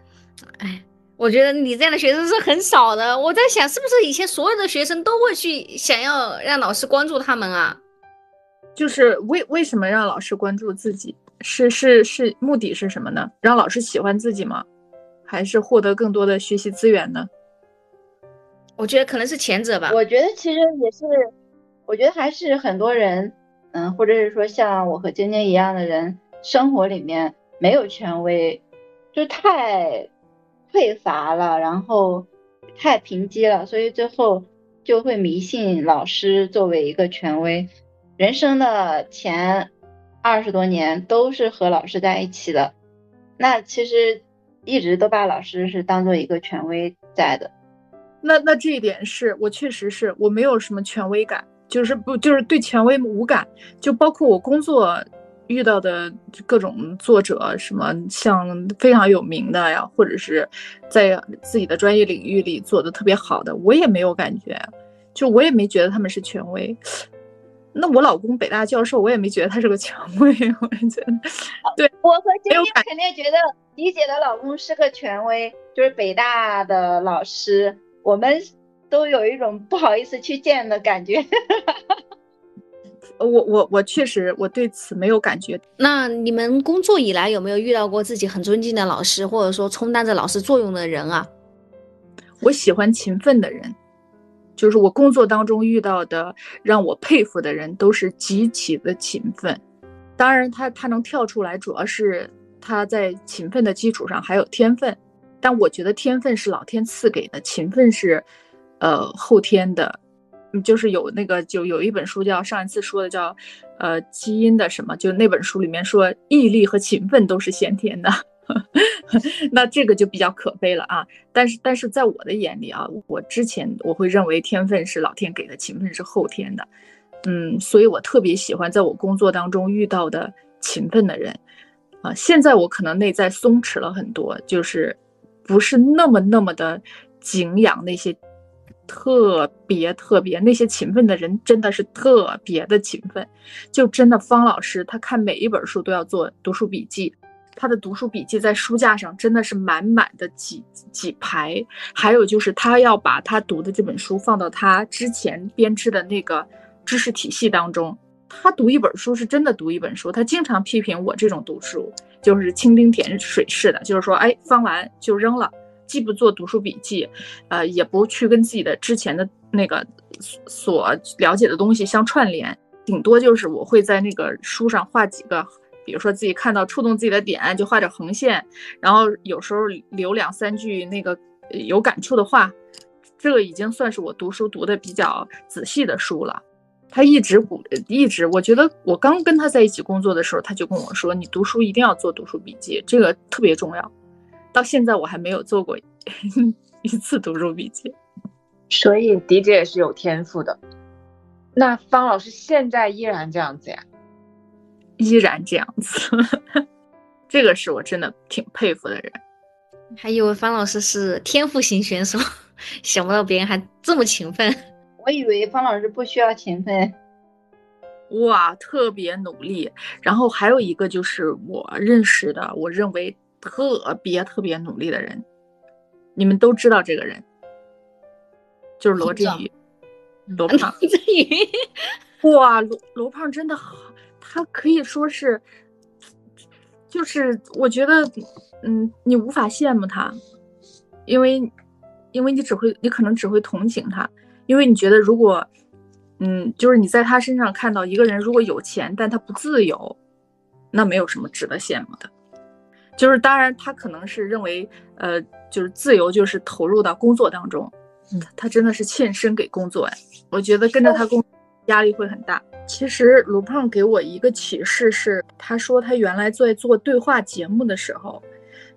[SPEAKER 1] 哎，我觉得你这样的学生是很少的。我在想，是不是以前所有的学生都会去想要让老师关注他们啊？
[SPEAKER 2] 就是为为什么让老师关注自己？是是是，目的是什么呢？让老师喜欢自己吗？还是获得更多的学习资源呢？
[SPEAKER 1] 我觉得可能是前者吧。
[SPEAKER 3] 我觉得其实也是，我觉得还是很多人，嗯，或者是说像我和晶晶一样的人，生活里面没有权威，就太匮乏了，然后太贫瘠了，所以最后就会迷信老师作为一个权威。人生的前二十多年都是和老师在一起的，那其实。一直都把老师是当做一个权威在的，
[SPEAKER 2] 那那这一点是我确实是我没有什么权威感，就是不就是对权威无感，就包括我工作遇到的各种作者，什么像非常有名的呀，或者是在自己的专业领域里做的特别好的，我也没有感觉，就我也没觉得他们是权威。那我老公北大教授，我也没觉得他是个权威，我觉得，对
[SPEAKER 3] 我和晶晶肯定觉得李姐的老公是个权威，就是北大的老师，我们都有一种不好意思去见的感觉。
[SPEAKER 2] 我我我确实我对此没有感觉。
[SPEAKER 1] 那你们工作以来有没有遇到过自己很尊敬的老师，或者说充当着老师作用的人啊？
[SPEAKER 2] 我喜欢勤奋的人。就是我工作当中遇到的让我佩服的人，都是极其的勤奋。当然，他他能跳出来，主要是他在勤奋的基础上还有天分。但我觉得天分是老天赐给的，勤奋是，呃，后天的。就是有那个，就有一本书叫上一次说的叫，呃，基因的什么？就那本书里面说，毅力和勤奋都是先天的。那这个就比较可悲了啊！但是，但是在我的眼里啊，我之前我会认为天分是老天给的，勤奋是后天的。嗯，所以我特别喜欢在我工作当中遇到的勤奋的人啊。现在我可能内在松弛了很多，就是不是那么那么的敬仰那些特别特别那些勤奋的人，真的是特别的勤奋。就真的方老师，他看每一本书都要做读书笔记。他的读书笔记在书架上真的是满满的几几排，还有就是他要把他读的这本书放到他之前编织的那个知识体系当中。他读一本书是真的读一本书，他经常批评我这种读书就是蜻蜓点水式的，就是说，哎，翻完就扔了，既不做读书笔记，呃，也不去跟自己的之前的那个所了解的东西相串联，顶多就是我会在那个书上画几个。比如说自己看到触动自己的点，就画点横线，然后有时候留两三句那个有感触的话，这个已经算是我读书读的比较仔细的书了。他一直鼓，一直，我觉得我刚跟他在一起工作的时候，他就跟我说：“你读书一定要做读书笔记，这个特别重要。”到现在我还没有做过 一次读书笔记。
[SPEAKER 4] 所以迪姐也是有天赋的。那方老师现在依然这样子呀？
[SPEAKER 2] 依然这样子，这个是我真的挺佩服的人。
[SPEAKER 1] 还以为方老师是天赋型选手，想不到别人还这么勤奋。
[SPEAKER 3] 我以为方老师不需要勤奋，
[SPEAKER 2] 哇，特别努力。然后还有一个就是我认识的，我认为特别特别努力的人，你们都知道这个人，就是罗振宇，罗胖。
[SPEAKER 1] 罗振宇，
[SPEAKER 2] 哇，罗罗胖真的好，他可以说是，就是我觉得，嗯，你无法羡慕他，因为，因为你只会，你可能只会同情他。因为你觉得，如果，嗯，就是你在他身上看到一个人，如果有钱，但他不自由，那没有什么值得羡慕的。就是当然，他可能是认为，呃，就是自由就是投入到工作当中，嗯，他真的是献身给工作呀。我觉得跟着他工，压力会很大。其实卢胖给我一个启示是，他说他原来在做对话节目的时候，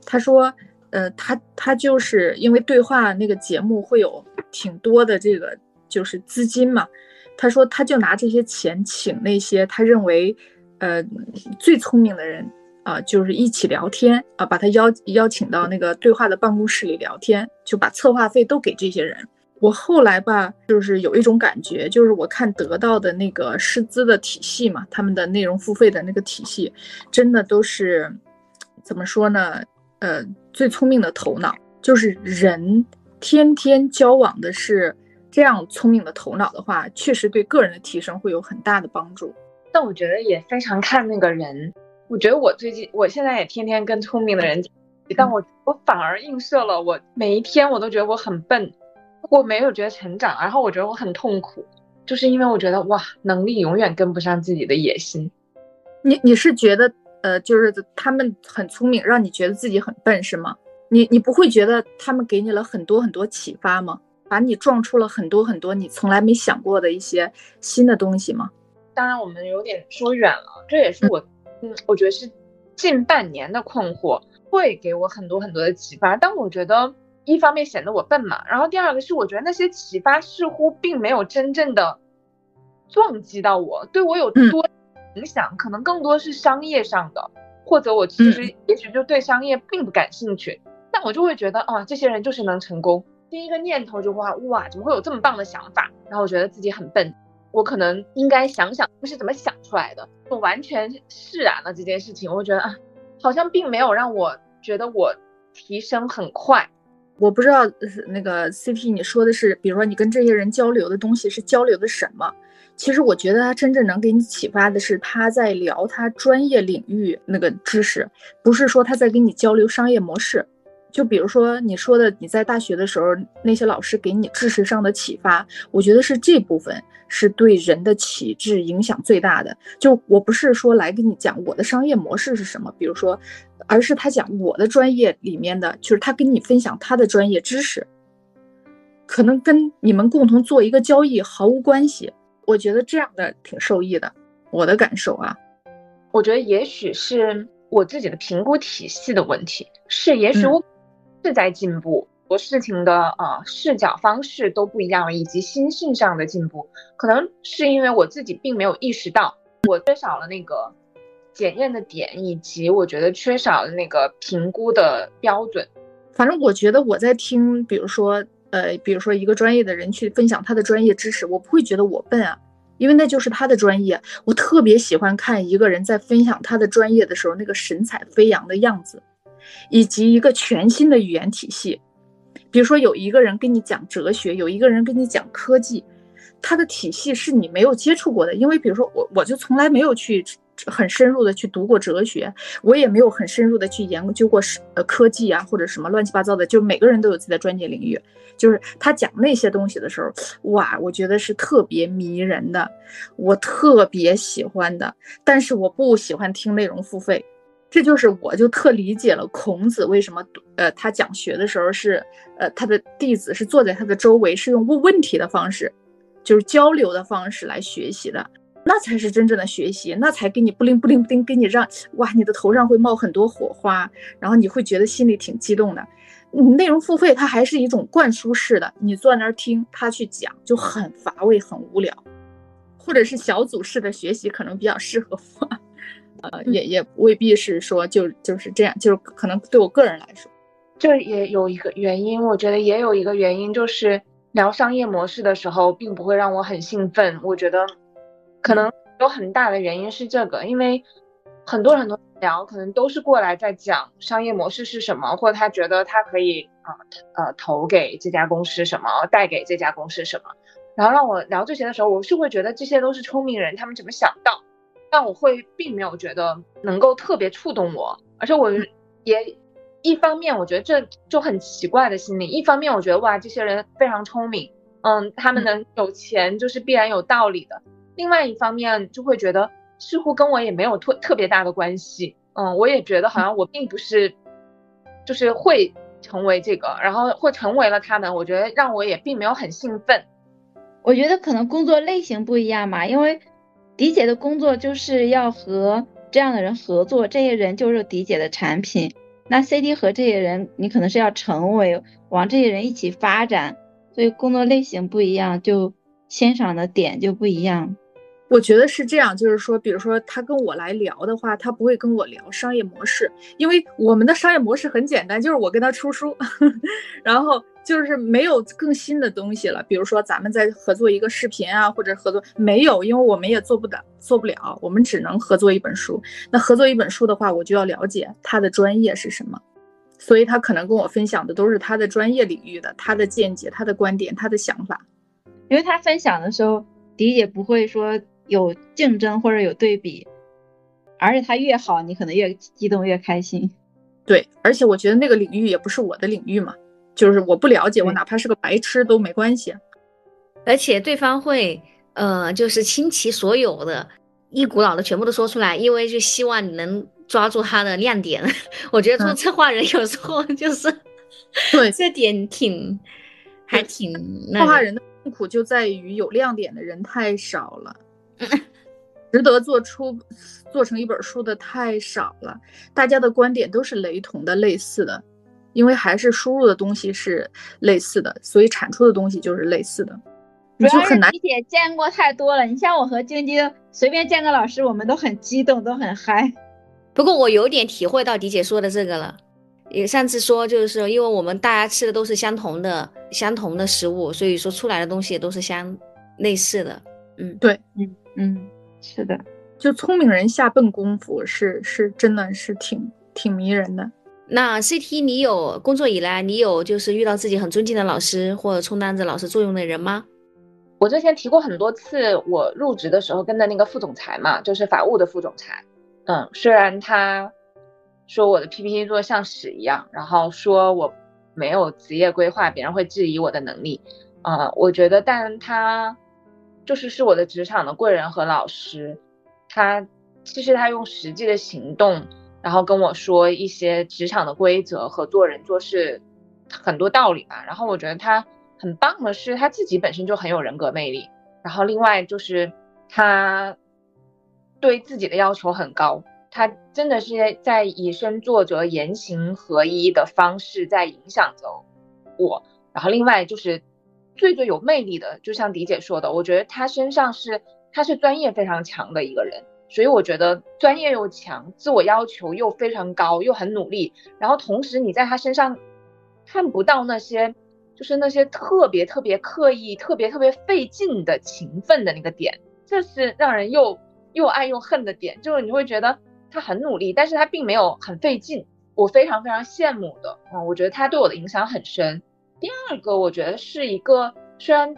[SPEAKER 2] 他说。呃，他他就是因为对话那个节目会有挺多的这个就是资金嘛，他说他就拿这些钱请那些他认为呃最聪明的人啊，就是一起聊天啊，把他邀邀请到那个对话的办公室里聊天，就把策划费都给这些人。我后来吧，就是有一种感觉，就是我看得到的那个师资的体系嘛，他们的内容付费的那个体系，真的都是怎么说呢？呃，最聪明的头脑就是人，天天交往的是这样聪明的头脑的话，确实对个人的提升会有很大的帮助。
[SPEAKER 4] 但我觉得也非常看那个人。我觉得我最近，我现在也天天跟聪明的人，但我我反而映射了我每一天，我都觉得我很笨，我没有觉得成长，然后我觉得我很痛苦，就是因为我觉得哇，能力永远跟不上自己的野心。
[SPEAKER 2] 你你是觉得？呃，就是他们很聪明，让你觉得自己很笨，是吗？你你不会觉得他们给你了很多很多启发吗？把你撞出了很多很多你从来没想过的一些新的东西吗？
[SPEAKER 4] 当然，我们有点说远了，这也是我，嗯，我觉得是近半年的困惑，会给我很多很多的启发。但我觉得一方面显得我笨嘛，然后第二个是我觉得那些启发似乎并没有真正的撞击到我，对我有多。影响可能更多是商业上的，或者我其实也许就对商业并不感兴趣，但我就会觉得啊，这些人就是能成功。第一个念头就哇哇，怎么会有这么棒的想法？然后我觉得自己很笨，我可能应该想想是怎么想出来的。我完全释然了这件事情，我觉得啊，好像并没有让我觉得我提升很快。
[SPEAKER 2] 我不知道那个 CP 你说的是，比如说你跟这些人交流的东西是交流的什么？其实我觉得他真正能给你启发的是他在聊他专业领域那个知识，不是说他在跟你交流商业模式。就比如说你说的，你在大学的时候那些老师给你知识上的启发，我觉得是这部分是对人的启智影响最大的。就我不是说来跟你讲我的商业模式是什么，比如说，而是他讲我的专业里面的，就是他跟你分享他的专业知识，可能跟你们共同做一个交易毫无关系。我觉得这样的挺受益的，我的感受啊，
[SPEAKER 4] 我觉得也许是我自己的评估体系的问题，是也许我是在进步，做事情的呃视角方式都不一样了，以及心性上的进步，可能是因为我自己并没有意识到，我缺少了那个检验的点，以及我觉得缺少了那个评估的标准。
[SPEAKER 2] 反正我觉得我在听，比如说。呃，比如说一个专业的人去分享他的专业知识，我不会觉得我笨啊，因为那就是他的专业。我特别喜欢看一个人在分享他的专业的时候，那个神采飞扬的样子，以及一个全新的语言体系。比如说有一个人跟你讲哲学，有一个人跟你讲科技，他的体系是你没有接触过的。因为比如说我，我就从来没有去。很深入的去读过哲学，我也没有很深入的去研究过呃科技啊或者什么乱七八糟的，就每个人都有自己的专业领域。就是他讲那些东西的时候，哇，我觉得是特别迷人的，我特别喜欢的。但是我不喜欢听内容付费，这就是我就特理解了孔子为什么呃他讲学的时候是呃他的弟子是坐在他的周围，是用问问题的方式。就是交流的方式来学习的，那才是真正的学习，那才给你不灵不灵不灵，给你让哇，你的头上会冒很多火花，然后你会觉得心里挺激动的。你内容付费，它还是一种灌输式的，你坐那儿听他去讲，就很乏味、很无聊。或者是小组式的学习，可能比较适合我，呃，也也未必是说就就是这样，就是可能对我个人来说，
[SPEAKER 4] 这也有一个原因，我觉得也有一个原因，就是聊商业模式的时候，并不会让我很兴奋。我觉得可能有很大的原因是这个，因为很多很多聊，可能都是过来在讲商业模式是什么，或者他觉得他可以啊呃投给这家公司什么，带给这家公司什么。然后让我聊这些的时候，我是会觉得这些都是聪明人，他们怎么想到？但我会并没有觉得能够特别触动我，而且我也一方面我觉得这就很奇怪的心理，一方面我觉得哇，这些人非常聪明，嗯，他们能有钱就是必然有道理的。另外一方面就会觉得似乎跟我也没有特特别大的关系，嗯，我也觉得好像我并不是就是会成为这个，然后会成为了他们，我觉得让我也并没有很兴奋。
[SPEAKER 3] 我觉得可能工作类型不一样嘛，因为迪姐的工作就是要和这样的人合作，这些人就是迪姐的产品。那 CD 和这些人，你可能是要成为往这些人一起发展，所以工作类型不一样，就欣赏的点就不一样。
[SPEAKER 2] 我觉得是这样，就是说，比如说他跟我来聊的话，他不会跟我聊商业模式，因为我们的商业模式很简单，就是我跟他出书，然后就是没有更新的东西了。比如说咱们在合作一个视频啊，或者合作没有，因为我们也做不到，做不了，我们只能合作一本书。那合作一本书的话，我就要了解他的专业是什么，所以他可能跟我分享的都是他的专业领域的，他的见解、他的观点、他的想法。
[SPEAKER 3] 因为他分享的时候，迪姐不会说。有竞争或者有对比，而且他越好，你可能越激动越开心。
[SPEAKER 2] 对，而且我觉得那个领域也不是我的领域嘛，就是我不了解，我哪怕是个白痴都没关系。
[SPEAKER 1] 而且对方会，呃，就是倾其所有的，一股脑的全部都说出来，因为就希望你能抓住他的亮点。我觉得做策划人有时候就是，
[SPEAKER 2] 对
[SPEAKER 1] 这点挺，还挺。
[SPEAKER 2] 策划人的痛苦就在于有亮点的人太少了。值得做出做成一本书的太少了，大家的观点都是雷同的、类似的，因为还是输入的东西是类似的，所以产出的东西就是类似的，你就很难。
[SPEAKER 3] 理解见过太多了，你像我和晶晶，随便见个老师，我们都很激动，都很嗨。
[SPEAKER 1] 不过我有点体会到迪姐说的这个了，也上次说就是因为我们大家吃的都是相同的、相同的食物，所以说出来的东西也都是相类似的。嗯，
[SPEAKER 2] 对，
[SPEAKER 3] 嗯。嗯，是的，
[SPEAKER 2] 就聪明人下笨功夫是是真的是挺挺迷人的。
[SPEAKER 1] 那 CT，你有工作以来，你有就是遇到自己很尊敬的老师或者充当着老师作用的人吗？
[SPEAKER 4] 我之前提过很多次，我入职的时候跟的那个副总裁嘛，就是法务的副总裁。嗯，虽然他说我的 PPT 做的像屎一样，然后说我没有职业规划，别人会质疑我的能力。啊，我觉得，但他。就是是我的职场的贵人和老师，他其实他用实际的行动，然后跟我说一些职场的规则和做人做事很多道理吧。然后我觉得他很棒的是他自己本身就很有人格魅力，然后另外就是他对自己的要求很高，他真的是在以身作则、言行合一的方式在影响着我。然后另外就是。最最有魅力的，就像迪姐说的，我觉得他身上是他是专业非常强的一个人，所以我觉得专业又强，自我要求又非常高，又很努力，然后同时你在他身上看不到那些就是那些特别特别刻意、特别特别费劲的勤奋的那个点，这是让人又又爱又恨的点，就是你会觉得他很努力，但是他并没有很费劲，我非常非常羡慕的，嗯，我觉得他对我的影响很深。第二个，我觉得是一个虽然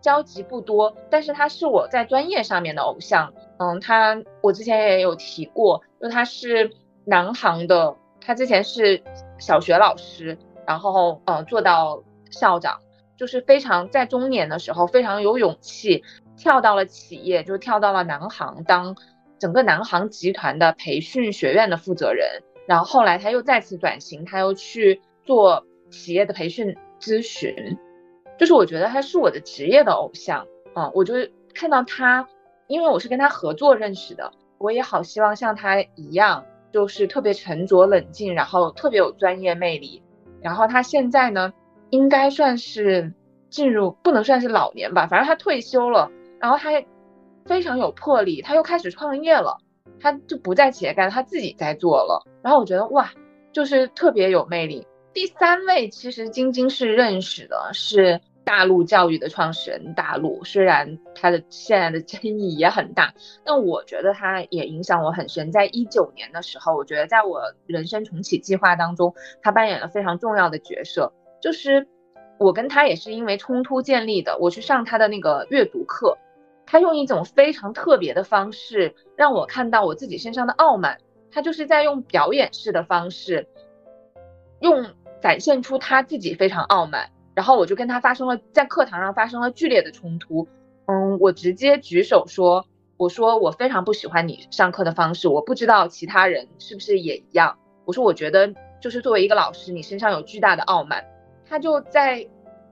[SPEAKER 4] 交集不多，但是他是我在专业上面的偶像。嗯，他我之前也有提过，就他是南航的，他之前是小学老师，然后呃做到校长，就是非常在中年的时候非常有勇气，跳到了企业，就跳到了南航当整个南航集团的培训学院的负责人。然后后来他又再次转型，他又去做企业的培训。咨询，就是我觉得他是我的职业的偶像，嗯，我就看到他，因为我是跟他合作认识的，我也好希望像他一样，就是特别沉着冷静，然后特别有专业魅力。然后他现在呢，应该算是进入不能算是老年吧，反正他退休了，然后他非常有魄力，他又开始创业了，他就不在企业干，他自己在做了。然后我觉得哇，就是特别有魅力。第三位其实晶晶是认识的，是大陆教育的创始人大陆，虽然他的现在的争议也很大，但我觉得他也影响我很深。在一九年的时候，我觉得在我人生重启计划当中，他扮演了非常重要的角色。就是我跟他也是因为冲突建立的，我去上他的那个阅读课，他用一种非常特别的方式让我看到我自己身上的傲慢，他就是在用表演式的方式，用展现出他自己非常傲慢。然后我就跟他发生了在课堂上发生了剧烈的冲突，嗯，我直接举手说，我说我非常不喜欢你上课的方式，我不知道其他人是不是也一样。我说我觉得就是作为一个老师，你身上有巨大的傲慢。他就在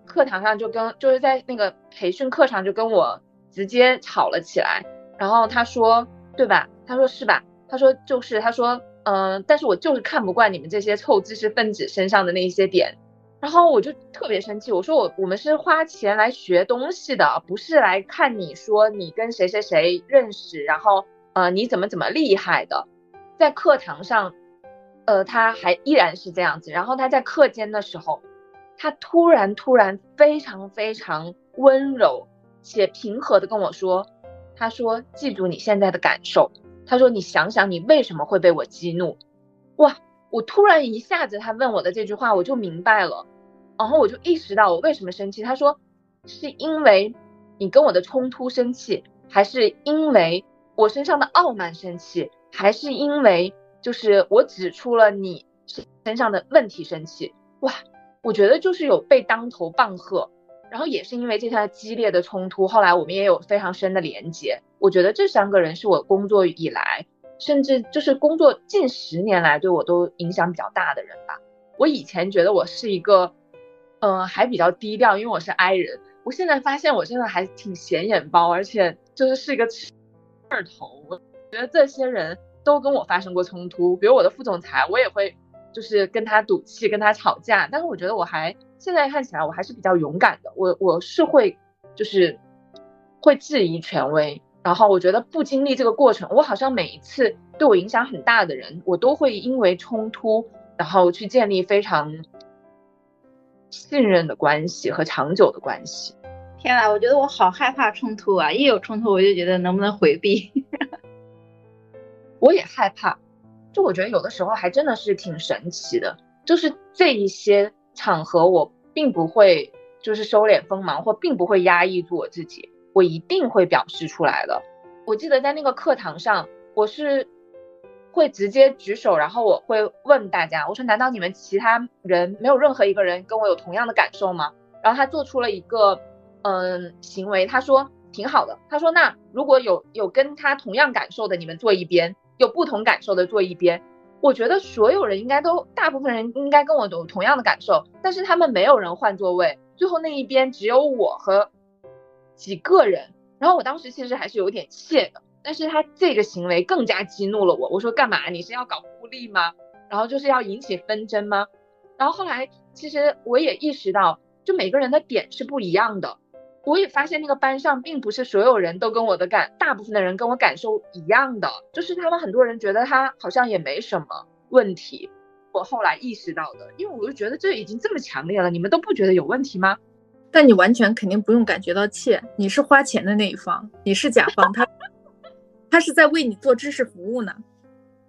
[SPEAKER 4] 课堂上就跟就是在那个培训课上就跟我直接吵了起来。然后他说对吧？他说是吧？他说就是他说嗯，但是我就是看不惯你们这些臭知识分子身上的那一些点。然后我就特别生气，我说我我们是花钱来学东西的，不是来看你说你跟谁谁谁认识，然后呃你怎么怎么厉害的，在课堂上，呃他还依然是这样子，然后他在课间的时候，他突然突然非常非常温柔且平和的跟我说，他说记住你现在的感受，他说你想想你为什么会被我激怒，哇。我突然一下子，他问我的这句话，我就明白了，然后我就意识到我为什么生气。他说，是因为你跟我的冲突生气，还是因为我身上的傲慢生气，还是因为就是我指出了你身上的问题生气？哇，我觉得就是有被当头棒喝，然后也是因为这场激烈的冲突，后来我们也有非常深的连接。我觉得这三个人是我工作以来。甚至就是工作近十年来对我都影响比较大的人吧。我以前觉得我是一个，嗯，还比较低调，因为我是 I 人。我现在发现我真的还挺显眼包，而且就是是一个刺儿头。我觉得这些人都跟我发生过冲突，比如我的副总裁，我也会就是跟他赌气，跟他吵架。但是我觉得我还现在看起来我还是比较勇敢的。我我是会就是会质疑权威。然后我觉得不经历这个过程，我好像每一次对我影响很大的人，我都会因为冲突，然后去建立非常信任的关系和长久的关系。
[SPEAKER 3] 天呐，我觉得我好害怕冲突啊！一有冲突我就觉得能不能回避？
[SPEAKER 4] 我也害怕。就我觉得有的时候还真的是挺神奇的，就是这一些场合我并不会就是收敛锋芒，或并不会压抑住我自己。我一定会表示出来的。我记得在那个课堂上，我是会直接举手，然后我会问大家，我说难道你们其他人没有任何一个人跟我有同样的感受吗？然后他做出了一个嗯行为，他说挺好的。他说那如果有有跟他同样感受的，你们坐一边；有不同感受的坐一边。我觉得所有人应该都，大部分人应该跟我有同样的感受，但是他们没有人换座位，最后那一边只有我和。几个人，然后我当时其实还是有点怯的，但是他这个行为更加激怒了我。我说干嘛？你是要搞孤立吗？然后就是要引起纷争吗？然后后来其实我也意识到，就每个人的点是不一样的。我也发现那个班上并不是所有人都跟我的感，大部分的人跟我感受一样的，就是他们很多人觉得他好像也没什么问题。我后来意识到的，因为我就觉得这已经这么强烈了，你们都不觉得有问题吗？
[SPEAKER 2] 但你完全肯定不用感觉到怯，你是花钱的那一方，你是甲方，他他是在为你做知识服务呢。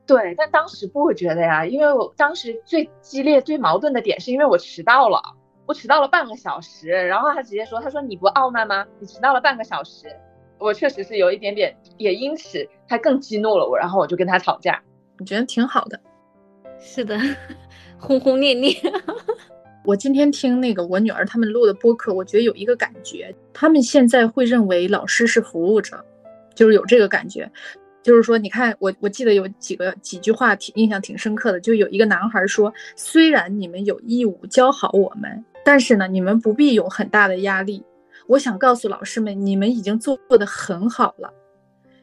[SPEAKER 4] 对，但当时不觉得呀，因为我当时最激烈、最矛盾的点是因为我迟到了，我迟到了半个小时，然后他直接说，他说你不傲慢吗？你迟到了半个小时，我确实是有一点点，也因此他更激怒了我，然后我就跟他吵架。
[SPEAKER 2] 我觉得挺好的，
[SPEAKER 1] 是的，轰轰烈烈。
[SPEAKER 2] 我今天听那个我女儿他们录的播客，我觉得有一个感觉，他们现在会认为老师是服务者，就是有这个感觉，就是说，你看我我记得有几个几句话挺印象挺深刻的，就有一个男孩说，虽然你们有义务教好我们，但是呢，你们不必有很大的压力。我想告诉老师们，你们已经做的很好了，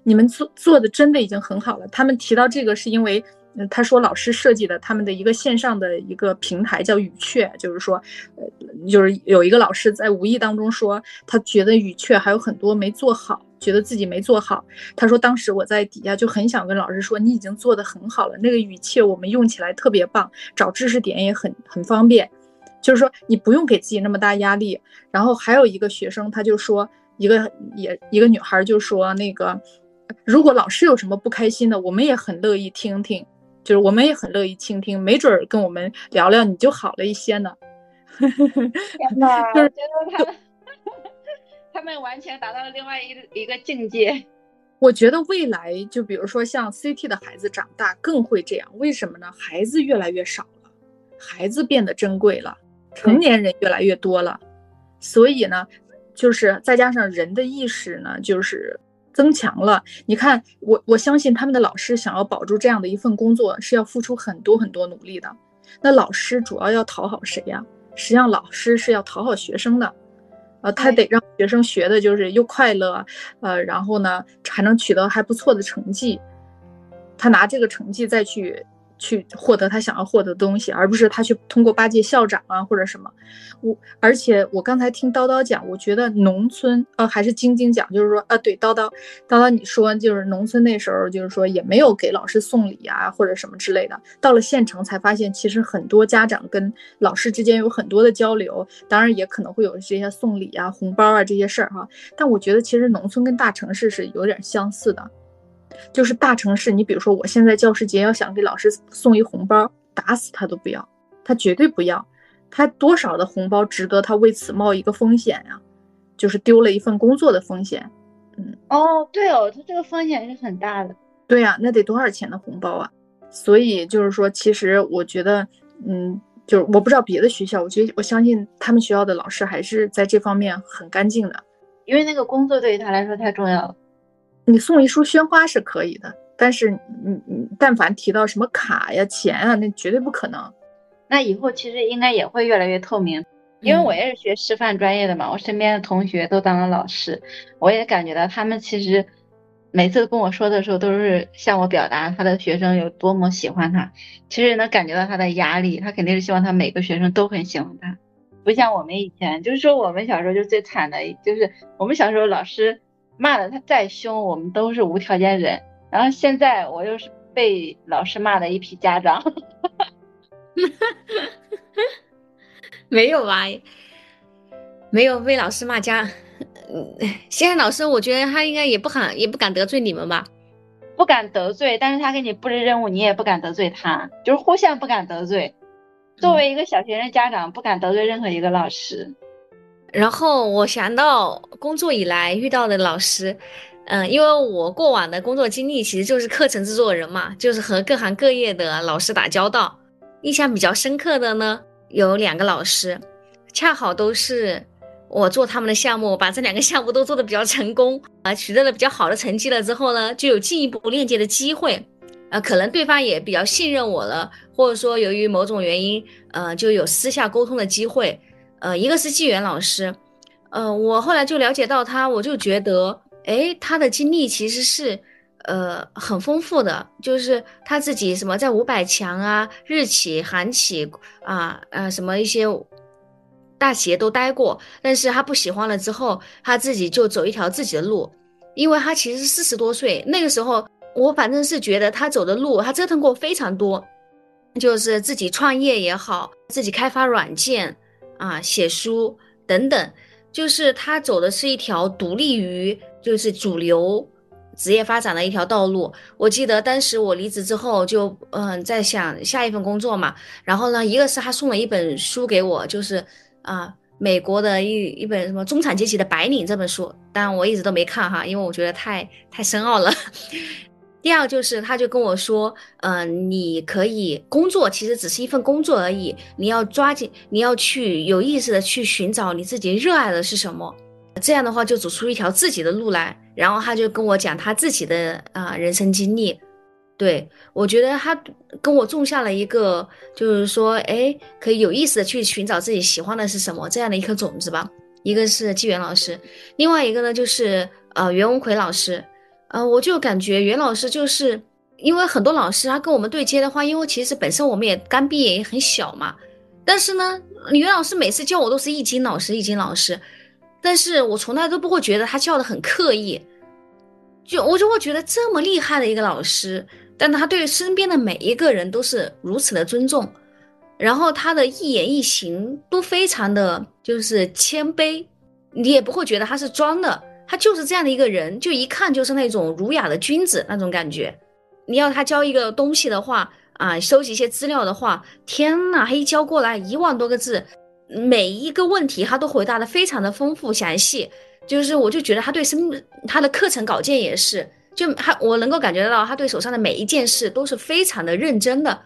[SPEAKER 2] 你们做做的真的已经很好了。他们提到这个是因为。他说老师设计的他们的一个线上的一个平台叫语雀，就是说，呃，就是有一个老师在无意当中说，他觉得语雀还有很多没做好，觉得自己没做好。他说当时我在底下就很想跟老师说，你已经做得很好了，那个语雀我们用起来特别棒，找知识点也很很方便，就是说你不用给自己那么大压力。然后还有一个学生他就说，一个也一个女孩就说那个，如果老师有什么不开心的，我们也很乐意听听。就是我们也很乐意倾听，没准儿跟我们聊聊你就好了一些呢。
[SPEAKER 3] 天 哪，我觉得他们他们完全达到了另外一一个境界。
[SPEAKER 2] 我觉得未来就比如说像 CT 的孩子长大更会这样，为什么呢？孩子越来越少了，孩子变得珍贵了，成年人越来越多了，所以呢，就是再加上人的意识呢，就是。增强了，你看我，我相信他们的老师想要保住这样的一份工作，是要付出很多很多努力的。那老师主要要讨好谁呀？实际上，老师是要讨好学生的，呃，他得让学生学的就是又快乐，呃，然后呢还能取得还不错的成绩，他拿这个成绩再去。去获得他想要获得的东西，而不是他去通过巴结校长啊或者什么。我而且我刚才听叨叨讲，我觉得农村呃还是晶晶讲，就是说呃对叨叨叨叨你说就是农村那时候就是说也没有给老师送礼啊或者什么之类的。到了县城才发现，其实很多家长跟老师之间有很多的交流，当然也可能会有这些送礼啊红包啊这些事儿哈。但我觉得其实农村跟大城市是有点相似的。就是大城市，你比如说，我现在教师节要想给老师送一红包，打死他都不要，他绝对不要。他多少的红包值得他为此冒一个风险呀？就是丢了一份工作的风险。
[SPEAKER 3] 嗯，哦，对哦，他这个风险是很大的。
[SPEAKER 2] 对呀，那得多少钱的红包啊？所以就是说，其实我觉得，嗯，就是我不知道别的学校，我觉得我相信他们学校的老师还是在这方面很干净的，
[SPEAKER 3] 因为那个工作对于他来说太重要了。
[SPEAKER 2] 你送一束鲜花是可以的，但是你你但凡提到什么卡呀、钱啊，那绝对不可能。
[SPEAKER 3] 那以后其实应该也会越来越透明，因为我也是学师范专业的嘛，我身边的同学都当了老师，我也感觉到他们其实每次跟我说的时候，都是向我表达他的学生有多么喜欢他。其实能感觉到他的压力，他肯定是希望他每个学生都很喜欢他，不像我们以前，就是说我们小时候就最惨的，就是我们小时候老师。骂的他再凶，我们都是无条件忍。然后现在我又是被老师骂的一批家长，
[SPEAKER 1] 没有吧？没有被老师骂家。现在老师，我觉得他应该也不敢，也不敢得罪你们吧？
[SPEAKER 3] 不敢得罪，但是他给你布置任务，你也不敢得罪他，就是互相不敢得罪。作为一个小学生家长，不敢得罪任何一个老师。
[SPEAKER 1] 然后我想到工作以来遇到的老师，嗯，因为我过往的工作经历其实就是课程制作人嘛，就是和各行各业的老师打交道。印象比较深刻的呢，有两个老师，恰好都是我做他们的项目，把这两个项目都做得比较成功啊，取得了比较好的成绩了之后呢，就有进一步链接的机会，啊，可能对方也比较信任我了，或者说由于某种原因，呃，就有私下沟通的机会。呃，一个是纪元老师，呃，我后来就了解到他，我就觉得，哎，他的经历其实是，呃，很丰富的，就是他自己什么在五百强啊、日企、韩企啊，呃，什么一些大企业都待过，但是他不喜欢了之后，他自己就走一条自己的路，因为他其实四十多岁那个时候，我反正是觉得他走的路，他折腾过非常多，就是自己创业也好，自己开发软件。啊，写书等等，就是他走的是一条独立于就是主流职业发展的一条道路。我记得当时我离职之后，就嗯在想下一份工作嘛。然后呢，一个是他送了一本书给我，就是啊美国的一一本什么中产阶级的白领这本书，但我一直都没看哈，因为我觉得太太深奥了。第二就是，他就跟我说，嗯，你可以工作，其实只是一份工作而已。你要抓紧，你要去有意识的去寻找你自己热爱的是什么，这样的话就走出一条自己的路来。然后他就跟我讲他自己的啊人生经历，对我觉得他跟我种下了一个，就是说，哎，可以有意识的去寻找自己喜欢的是什么这样的一颗种子吧。一个是纪元老师，另外一个呢就是呃袁文奎老师，呃，我就感觉袁老师就是因为很多老师他跟我们对接的话，因为其实本身我们也刚毕业也很小嘛，但是呢，袁老师每次叫我都是易经老师，易经老师，但是我从来都不会觉得他叫的很刻意，就我就会觉得这么厉害的一个老师，但他对身边的每一个人都是如此的尊重。然后他的一言一行都非常的就是谦卑，你也不会觉得他是装的，他就是这样的一个人，就一看就是那种儒雅的君子那种感觉。你要他教一个东西的话啊，收集一些资料的话，天呐，他一教过来一万多个字，每一个问题他都回答的非常的丰富详细。就是我就觉得他对生他的课程稿件也是，就他我能够感觉到他对手上的每一件事都是非常的认真的。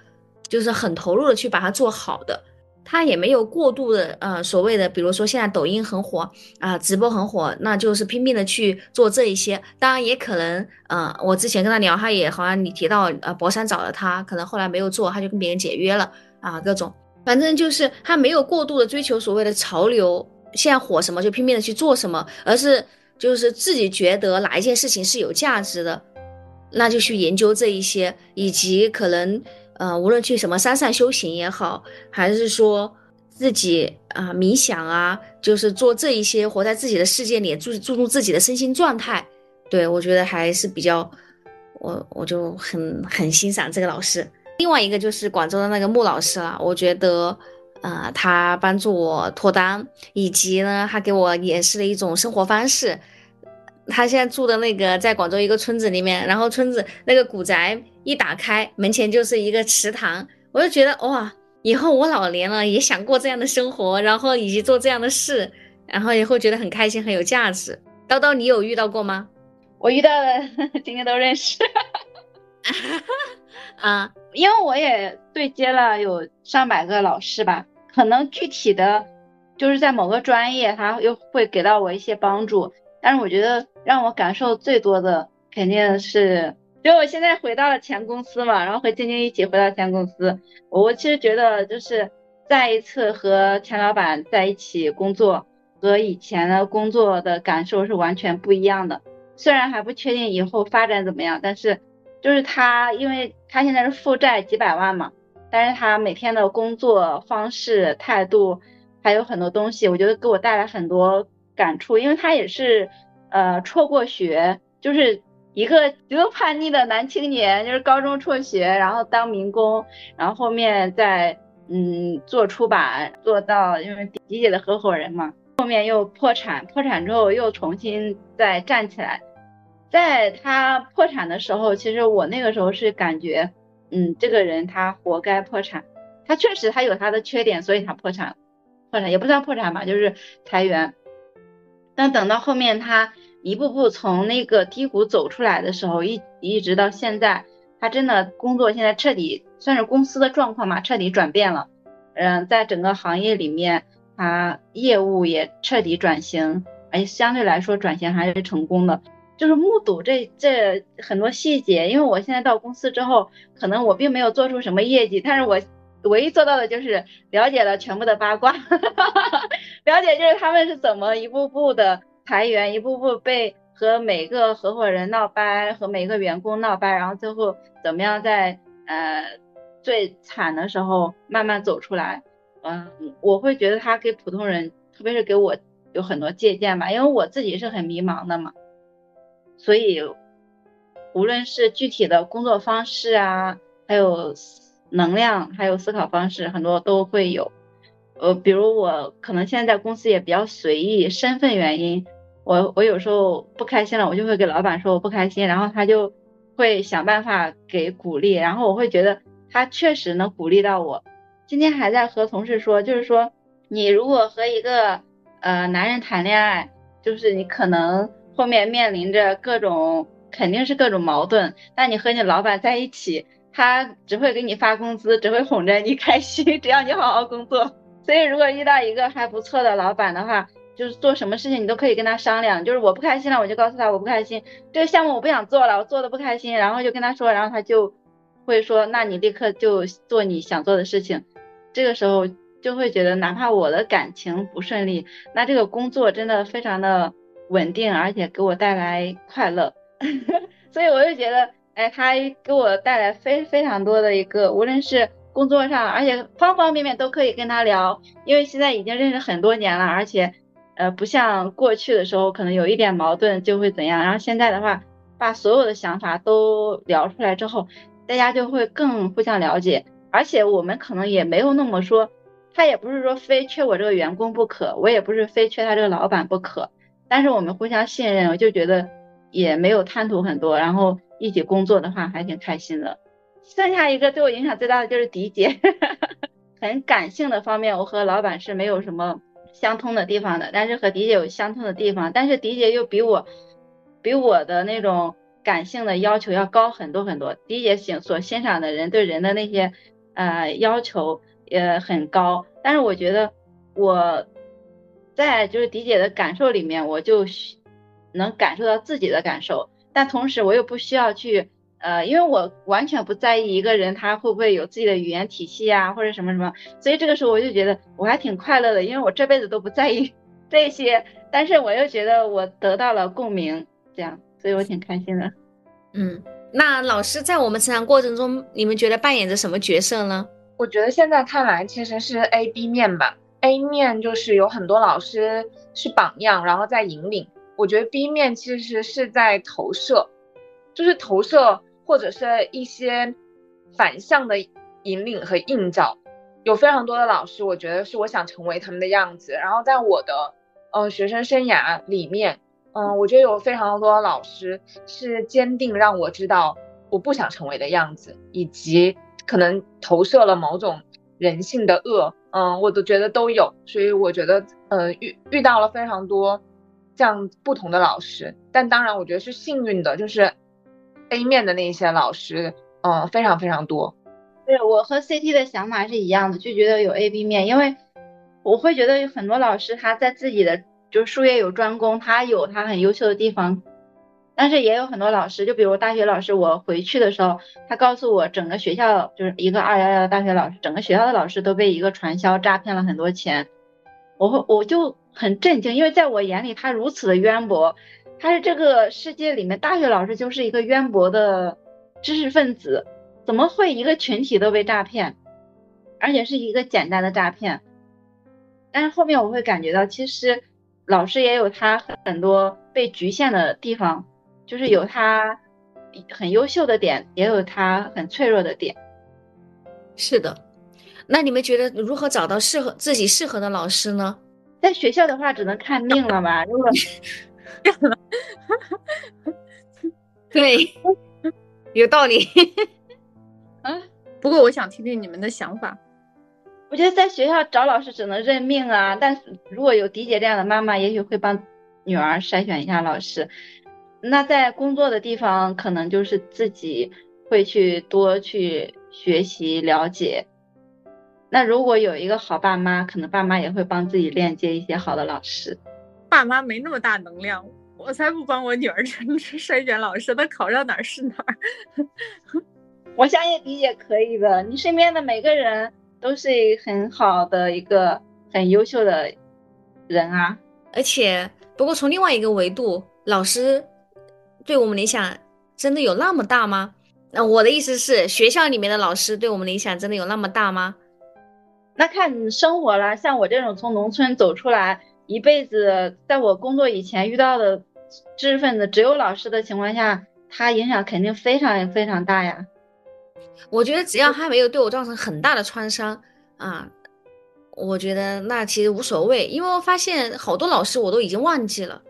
[SPEAKER 1] 就是很投入的去把它做好的，他也没有过度的呃所谓的，比如说现在抖音很火啊，直播很火，那就是拼命的去做这一些。当然也可能，呃，我之前跟他聊，他也好像你提到，呃，博山找了他，可能后来没有做，他就跟别人解约了啊，各种，反正就是他没有过度的追求所谓的潮流，现在火什么就拼命的去做什么，而是就是自己觉得哪一件事情是有价值的，那就去研究这一些，以及可能。呃，无论去什么山上修行也好，还是说自己啊冥想啊，就是做这一些，活在自己的世界里，注注重自己的身心状态，对我觉得还是比较，我我就很很欣赏这个老师。另外一个就是广州的那个穆老师了，我觉得，呃，他帮助我脱单，以及呢，他给我演示了一种生活方式。他现在住的那个在广州一个村子里面，然后村子那个古宅一打开，门前就是一个池塘，我就觉得哇，以后我老年了也想过这样的生活，然后以及做这样的事，然后也会觉得很开心，很有价值。叨叨，你有遇到过吗？
[SPEAKER 3] 我遇到了，今天都认识。
[SPEAKER 1] 啊，
[SPEAKER 3] 因为我也对接了有上百个老师吧，可能具体的就是在某个专业，他又会给到我一些帮助。但是我觉得让我感受最多的肯定是，就我现在回到了前公司嘛，然后和晶晶一起回到前公司，我其实觉得就是再一次和钱老板在一起工作，和以前的工作的感受是完全不一样的。虽然还不确定以后发展怎么样，但是就是他，因为他现在是负债几百万嘛，但是他每天的工作方式、态度，还有很多东西，我觉得给我带来很多。感触，因为他也是，呃，辍过学，就是一个极度叛逆的男青年，就是高中辍学，然后当民工，然后后面在嗯做出版，做到因为迪姐的合伙人嘛，后面又破产，破产之后又重新再站起来，在他破产的时候，其实我那个时候是感觉，嗯，这个人他活该破产，他确实他有他的缺点，所以他破产，破产也不算破产吧，就是裁员。但等到后面他一步步从那个低谷走出来的时候，一一直到现在，他真的工作现在彻底算是公司的状况嘛，彻底转变了。嗯，在整个行业里面，他业务也彻底转型，而且相对来说转型还是成功的。就是目睹这这很多细节，因为我现在到公司之后，可能我并没有做出什么业绩，但是我。唯一做到的就是了解了全部的八卦，了解就是他们是怎么一步步的裁员，一步步被和每个合伙人闹掰，和每个员工闹掰，然后最后怎么样在呃最惨的时候慢慢走出来。嗯，我会觉得他给普通人，特别是给我有很多借鉴吧，因为我自己是很迷茫的嘛，所以无论是具体的工作方式啊，还有。能量还有思考方式很多都会有，呃，比如我可能现在在公司也比较随意，身份原因，我我有时候不开心了，我就会给老板说我不开心，然后他就会想办法给鼓励，然后我会觉得他确实能鼓励到我。今天还在和同事说，就是说你如果和一个呃男人谈恋爱，就是你可能后面面临着各种肯定是各种矛盾，但你和你老板在一起。他只会给你发工资，只会哄着你开心，只要你好好工作。所以，如果遇到一个还不错的老板的话，就是做什么事情你都可以跟他商量。就是我不开心了，我就告诉他我不开心，这个项目我不想做了，我做的不开心，然后就跟他说，然后他就会说，那你立刻就做你想做的事情。这个时候就会觉得哪怕我的感情不顺利，那这个工作真的非常的稳定，而且给我带来快乐，所以我就觉得，哎，他给我带来非非常多的一个，无论是工作上，而且方方面面都可以跟他聊，因为现在已经认识很多年了，而且，呃，不像过去的时候可能有一点矛盾就会怎样，然后现在的话，把所有的想法都聊出来之后，大家就会更互相了解，而且我们可能也没有那么说。他也不是说非缺我这个员工不可，我也不是非缺他这个老板不可，但是我们互相信任，我就觉得也没有贪图很多，然后一起工作的话还挺开心的。剩下一个对我影响最大的就是迪姐，很感性的方面，我和老板是没有什么相通的地方的，但是和迪姐有相通的地方，但是迪姐又比我比我的那种感性的要求要高很多很多。迪姐欣所欣赏的人对人的那些呃要求。也很高，但是我觉得我在就是迪姐的感受里面，我就能感受到自己的感受，但同时我又不需要去呃，因为我完全不在意一个人他会不会有自己的语言体系啊，或者什么什么，所以这个时候我就觉得我还挺快乐的，因为我这辈子都不在意这些，但是我又觉得我得到了共鸣，这样，所以我挺开心的。
[SPEAKER 1] 嗯，那老师在我们成长过程中，你们觉得扮演着什么角色呢？
[SPEAKER 4] 我觉得现在看来其实是 A B 面吧，A 面就是有很多老师是榜样，然后在引领。我觉得 B 面其实是在投射，就是投射或者是一些反向的引领和映照。有非常多的老师，我觉得是我想成为他们的样子。然后在我的嗯学生生涯里面，嗯，我觉得有非常多的老师是坚定让我知道我不想成为的样子，以及。可能投射了某种人性的恶，嗯，我都觉得都有，所以我觉得，呃，遇遇到了非常多这样不同的老师，但当然我觉得是幸运的，就是 A 面的那些老师，嗯，非常非常多。
[SPEAKER 3] 对我和 CT 的想法是一样的，就觉得有 A、B 面，因为我会觉得有很多老师他在自己的就是术业有专攻，他有他很优秀的地方。但是也有很多老师，就比如大学老师，我回去的时候，他告诉我，整个学校就是一个二幺幺的大学老师，整个学校的老师都被一个传销诈骗了很多钱，我会我就很震惊，因为在我眼里他如此的渊博，他是这个世界里面大学老师就是一个渊博的知识分子，怎么会一个群体都被诈骗，而且是一个简单的诈骗？但是后面我会感觉到，其实老师也有他很多被局限的地方。就是有他很优秀的点，也有他很脆弱的点。
[SPEAKER 1] 是的，那你们觉得如何找到适合自己适合的老师呢？
[SPEAKER 3] 在学校的话，只能看命了吧？如果
[SPEAKER 1] 对，有道理。
[SPEAKER 2] 啊，不过我想听听你们的想法。
[SPEAKER 3] 我觉得在学校找老师只能认命啊，但是如果有迪姐这样的妈妈，也许会帮女儿筛选一下老师。那在工作的地方，可能就是自己会去多去学习了解。那如果有一个好爸妈，可能爸妈也会帮自己链接一些好的老师。
[SPEAKER 2] 爸妈没那么大能量，我才不帮我女儿 筛选老师，她考上哪儿是哪儿。
[SPEAKER 3] 我相信你也可以的，你身边的每个人都是很好的一个很优秀的人啊。
[SPEAKER 1] 而且，不过从另外一个维度，老师。对我们的影响真的有那么大吗？那我的意思是，学校里面的老师对我们的影响真的有那么大吗？
[SPEAKER 3] 那看你生活了。像我这种从农村走出来，一辈子在我工作以前遇到的知识分子只有老师的情况下，他影响肯定非常非常大呀。
[SPEAKER 1] 我觉得只要他没有对我造成很大的创伤啊，我觉得那其实无所谓，因为我发现好多老师我都已经忘记了。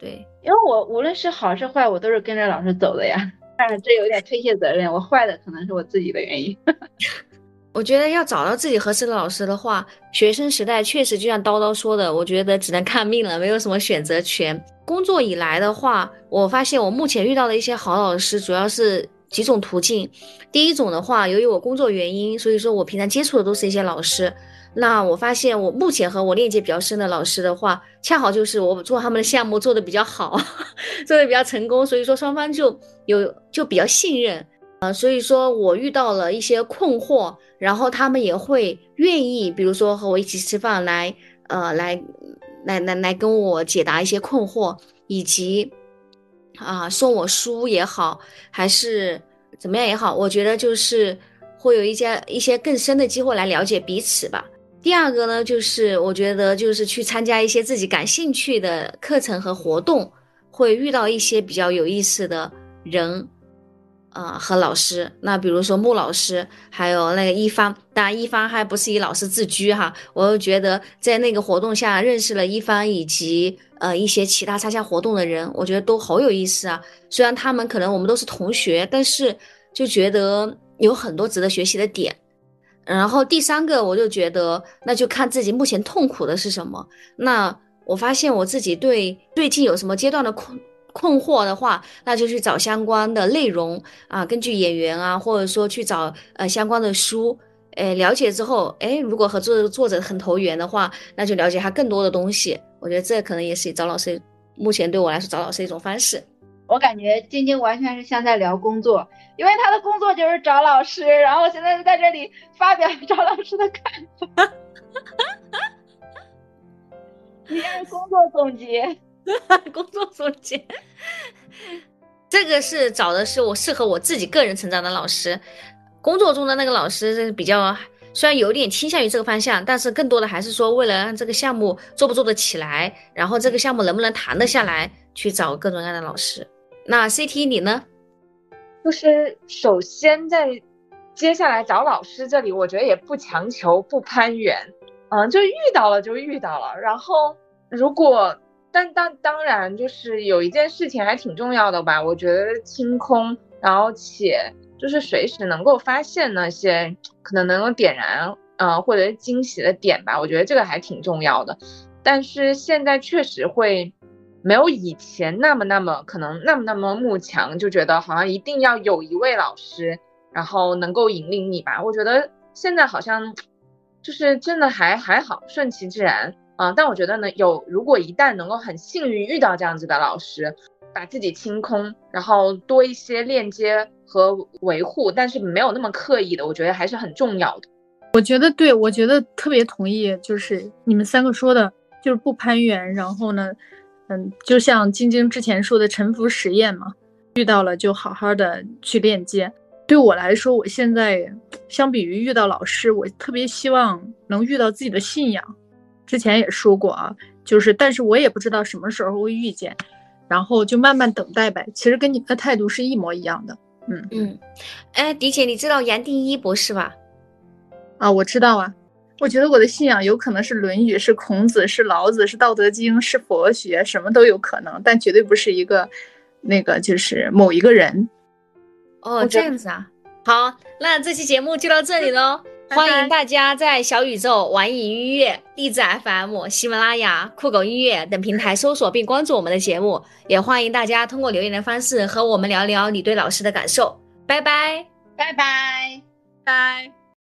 [SPEAKER 1] 对，
[SPEAKER 3] 因为我无论是好是坏，我都是跟着老师走的呀。但是这有点推卸责任，我坏的可能是我自己的原因。
[SPEAKER 1] 我觉得要找到自己合适的老师的话，学生时代确实就像叨叨说的，我觉得只能看命了，没有什么选择权。工作以来的话，我发现我目前遇到的一些好老师，主要是几种途径。第一种的话，由于我工作原因，所以说我平常接触的都是一些老师。那我发现，我目前和我链接比较深的老师的话，恰好就是我做他们的项目做的比较好，做的比较成功，所以说双方就有就比较信任。呃，所以说我遇到了一些困惑，然后他们也会愿意，比如说和我一起吃饭来，呃，来，来，来，来跟我解答一些困惑，以及啊送我书也好，还是怎么样也好，我觉得就是会有一些一些更深的机会来了解彼此吧。第二个呢，就是我觉得就是去参加一些自己感兴趣的课程和活动，会遇到一些比较有意思的人。啊，和老师，那比如说穆老师，还有那个一方，当然一方还不是以老师自居哈。我又觉得在那个活动下认识了一方以及呃一些其他参加活动的人，我觉得都好有意思啊。虽然他们可能我们都是同学，但是就觉得有很多值得学习的点。然后第三个，我就觉得那就看自己目前痛苦的是什么。那我发现我自己对最近有什么阶段的困。困惑的话，那就去找相关的内容啊，根据演员啊，或者说去找呃相关的书，哎，了解之后，哎，如果和作者作者很投缘的话，那就了解他更多的东西。我觉得这可能也是找老师，目前对我来说找老师一种方式。
[SPEAKER 3] 我感觉晶晶完全是像在聊工作，因为他的工作就是找老师，然后现在在这里发表找老师的看法。你是工作总结。
[SPEAKER 1] 工作总结，这个是找的是我适合我自己个人成长的老师。工作中的那个老师是比较，虽然有点倾向于这个方向，但是更多的还是说为了让这个项目做不做得起来，然后这个项目能不能谈得下来，去找各种各样的老师。那 CT 你呢？
[SPEAKER 4] 就是首先在接下来找老师这里，我觉得也不强求，不攀援，嗯，就遇到了就遇到了，然后如果。但当当然，就是有一件事情还挺重要的吧？我觉得清空，然后且就是随时能够发现那些可能能够点燃，呃，或者是惊喜的点吧。我觉得这个还挺重要的。但是现在确实会没有以前那么那么可能那么那么慕强，就觉得好像一定要有一位老师，然后能够引领你吧。我觉得现在好像就是真的还还好，顺其自然。啊，但我觉得呢，有如果一旦能够很幸运遇到这样子的老师，把自己清空，然后多一些链接和维护，但是没有那么刻意的，我觉得还是很重要的。
[SPEAKER 2] 我觉得对，我觉得特别同意，就是你们三个说的，就是不攀援，然后呢，嗯，就像晶晶之前说的沉浮实验嘛，遇到了就好好的去链接。对我来说，我现在相比于遇到老师，我特别希望能遇到自己的信仰。之前也说过啊，就是，但是我也不知道什么时候会遇见，然后就慢慢等待呗。其实跟你们的态度是一模一样的。嗯
[SPEAKER 1] 嗯，哎，迪姐，你知道杨定一博士吧？
[SPEAKER 2] 啊，我知道啊。我觉得我的信仰有可能是《论语》，是孔子，是老子，是《道德经》，是佛学，什么都有可能，但绝对不是一个那个就是某一个人。
[SPEAKER 1] 哦，这样子啊。好，那这期节目就到这里喽。欢迎大家在小宇宙、网易云音乐、荔枝 FM、喜马拉雅、酷狗音乐等平台搜索并关注我们的节目，也欢迎大家通过留言的方式和我们聊聊你对老师的感受。拜拜，
[SPEAKER 3] 拜拜，
[SPEAKER 2] 拜。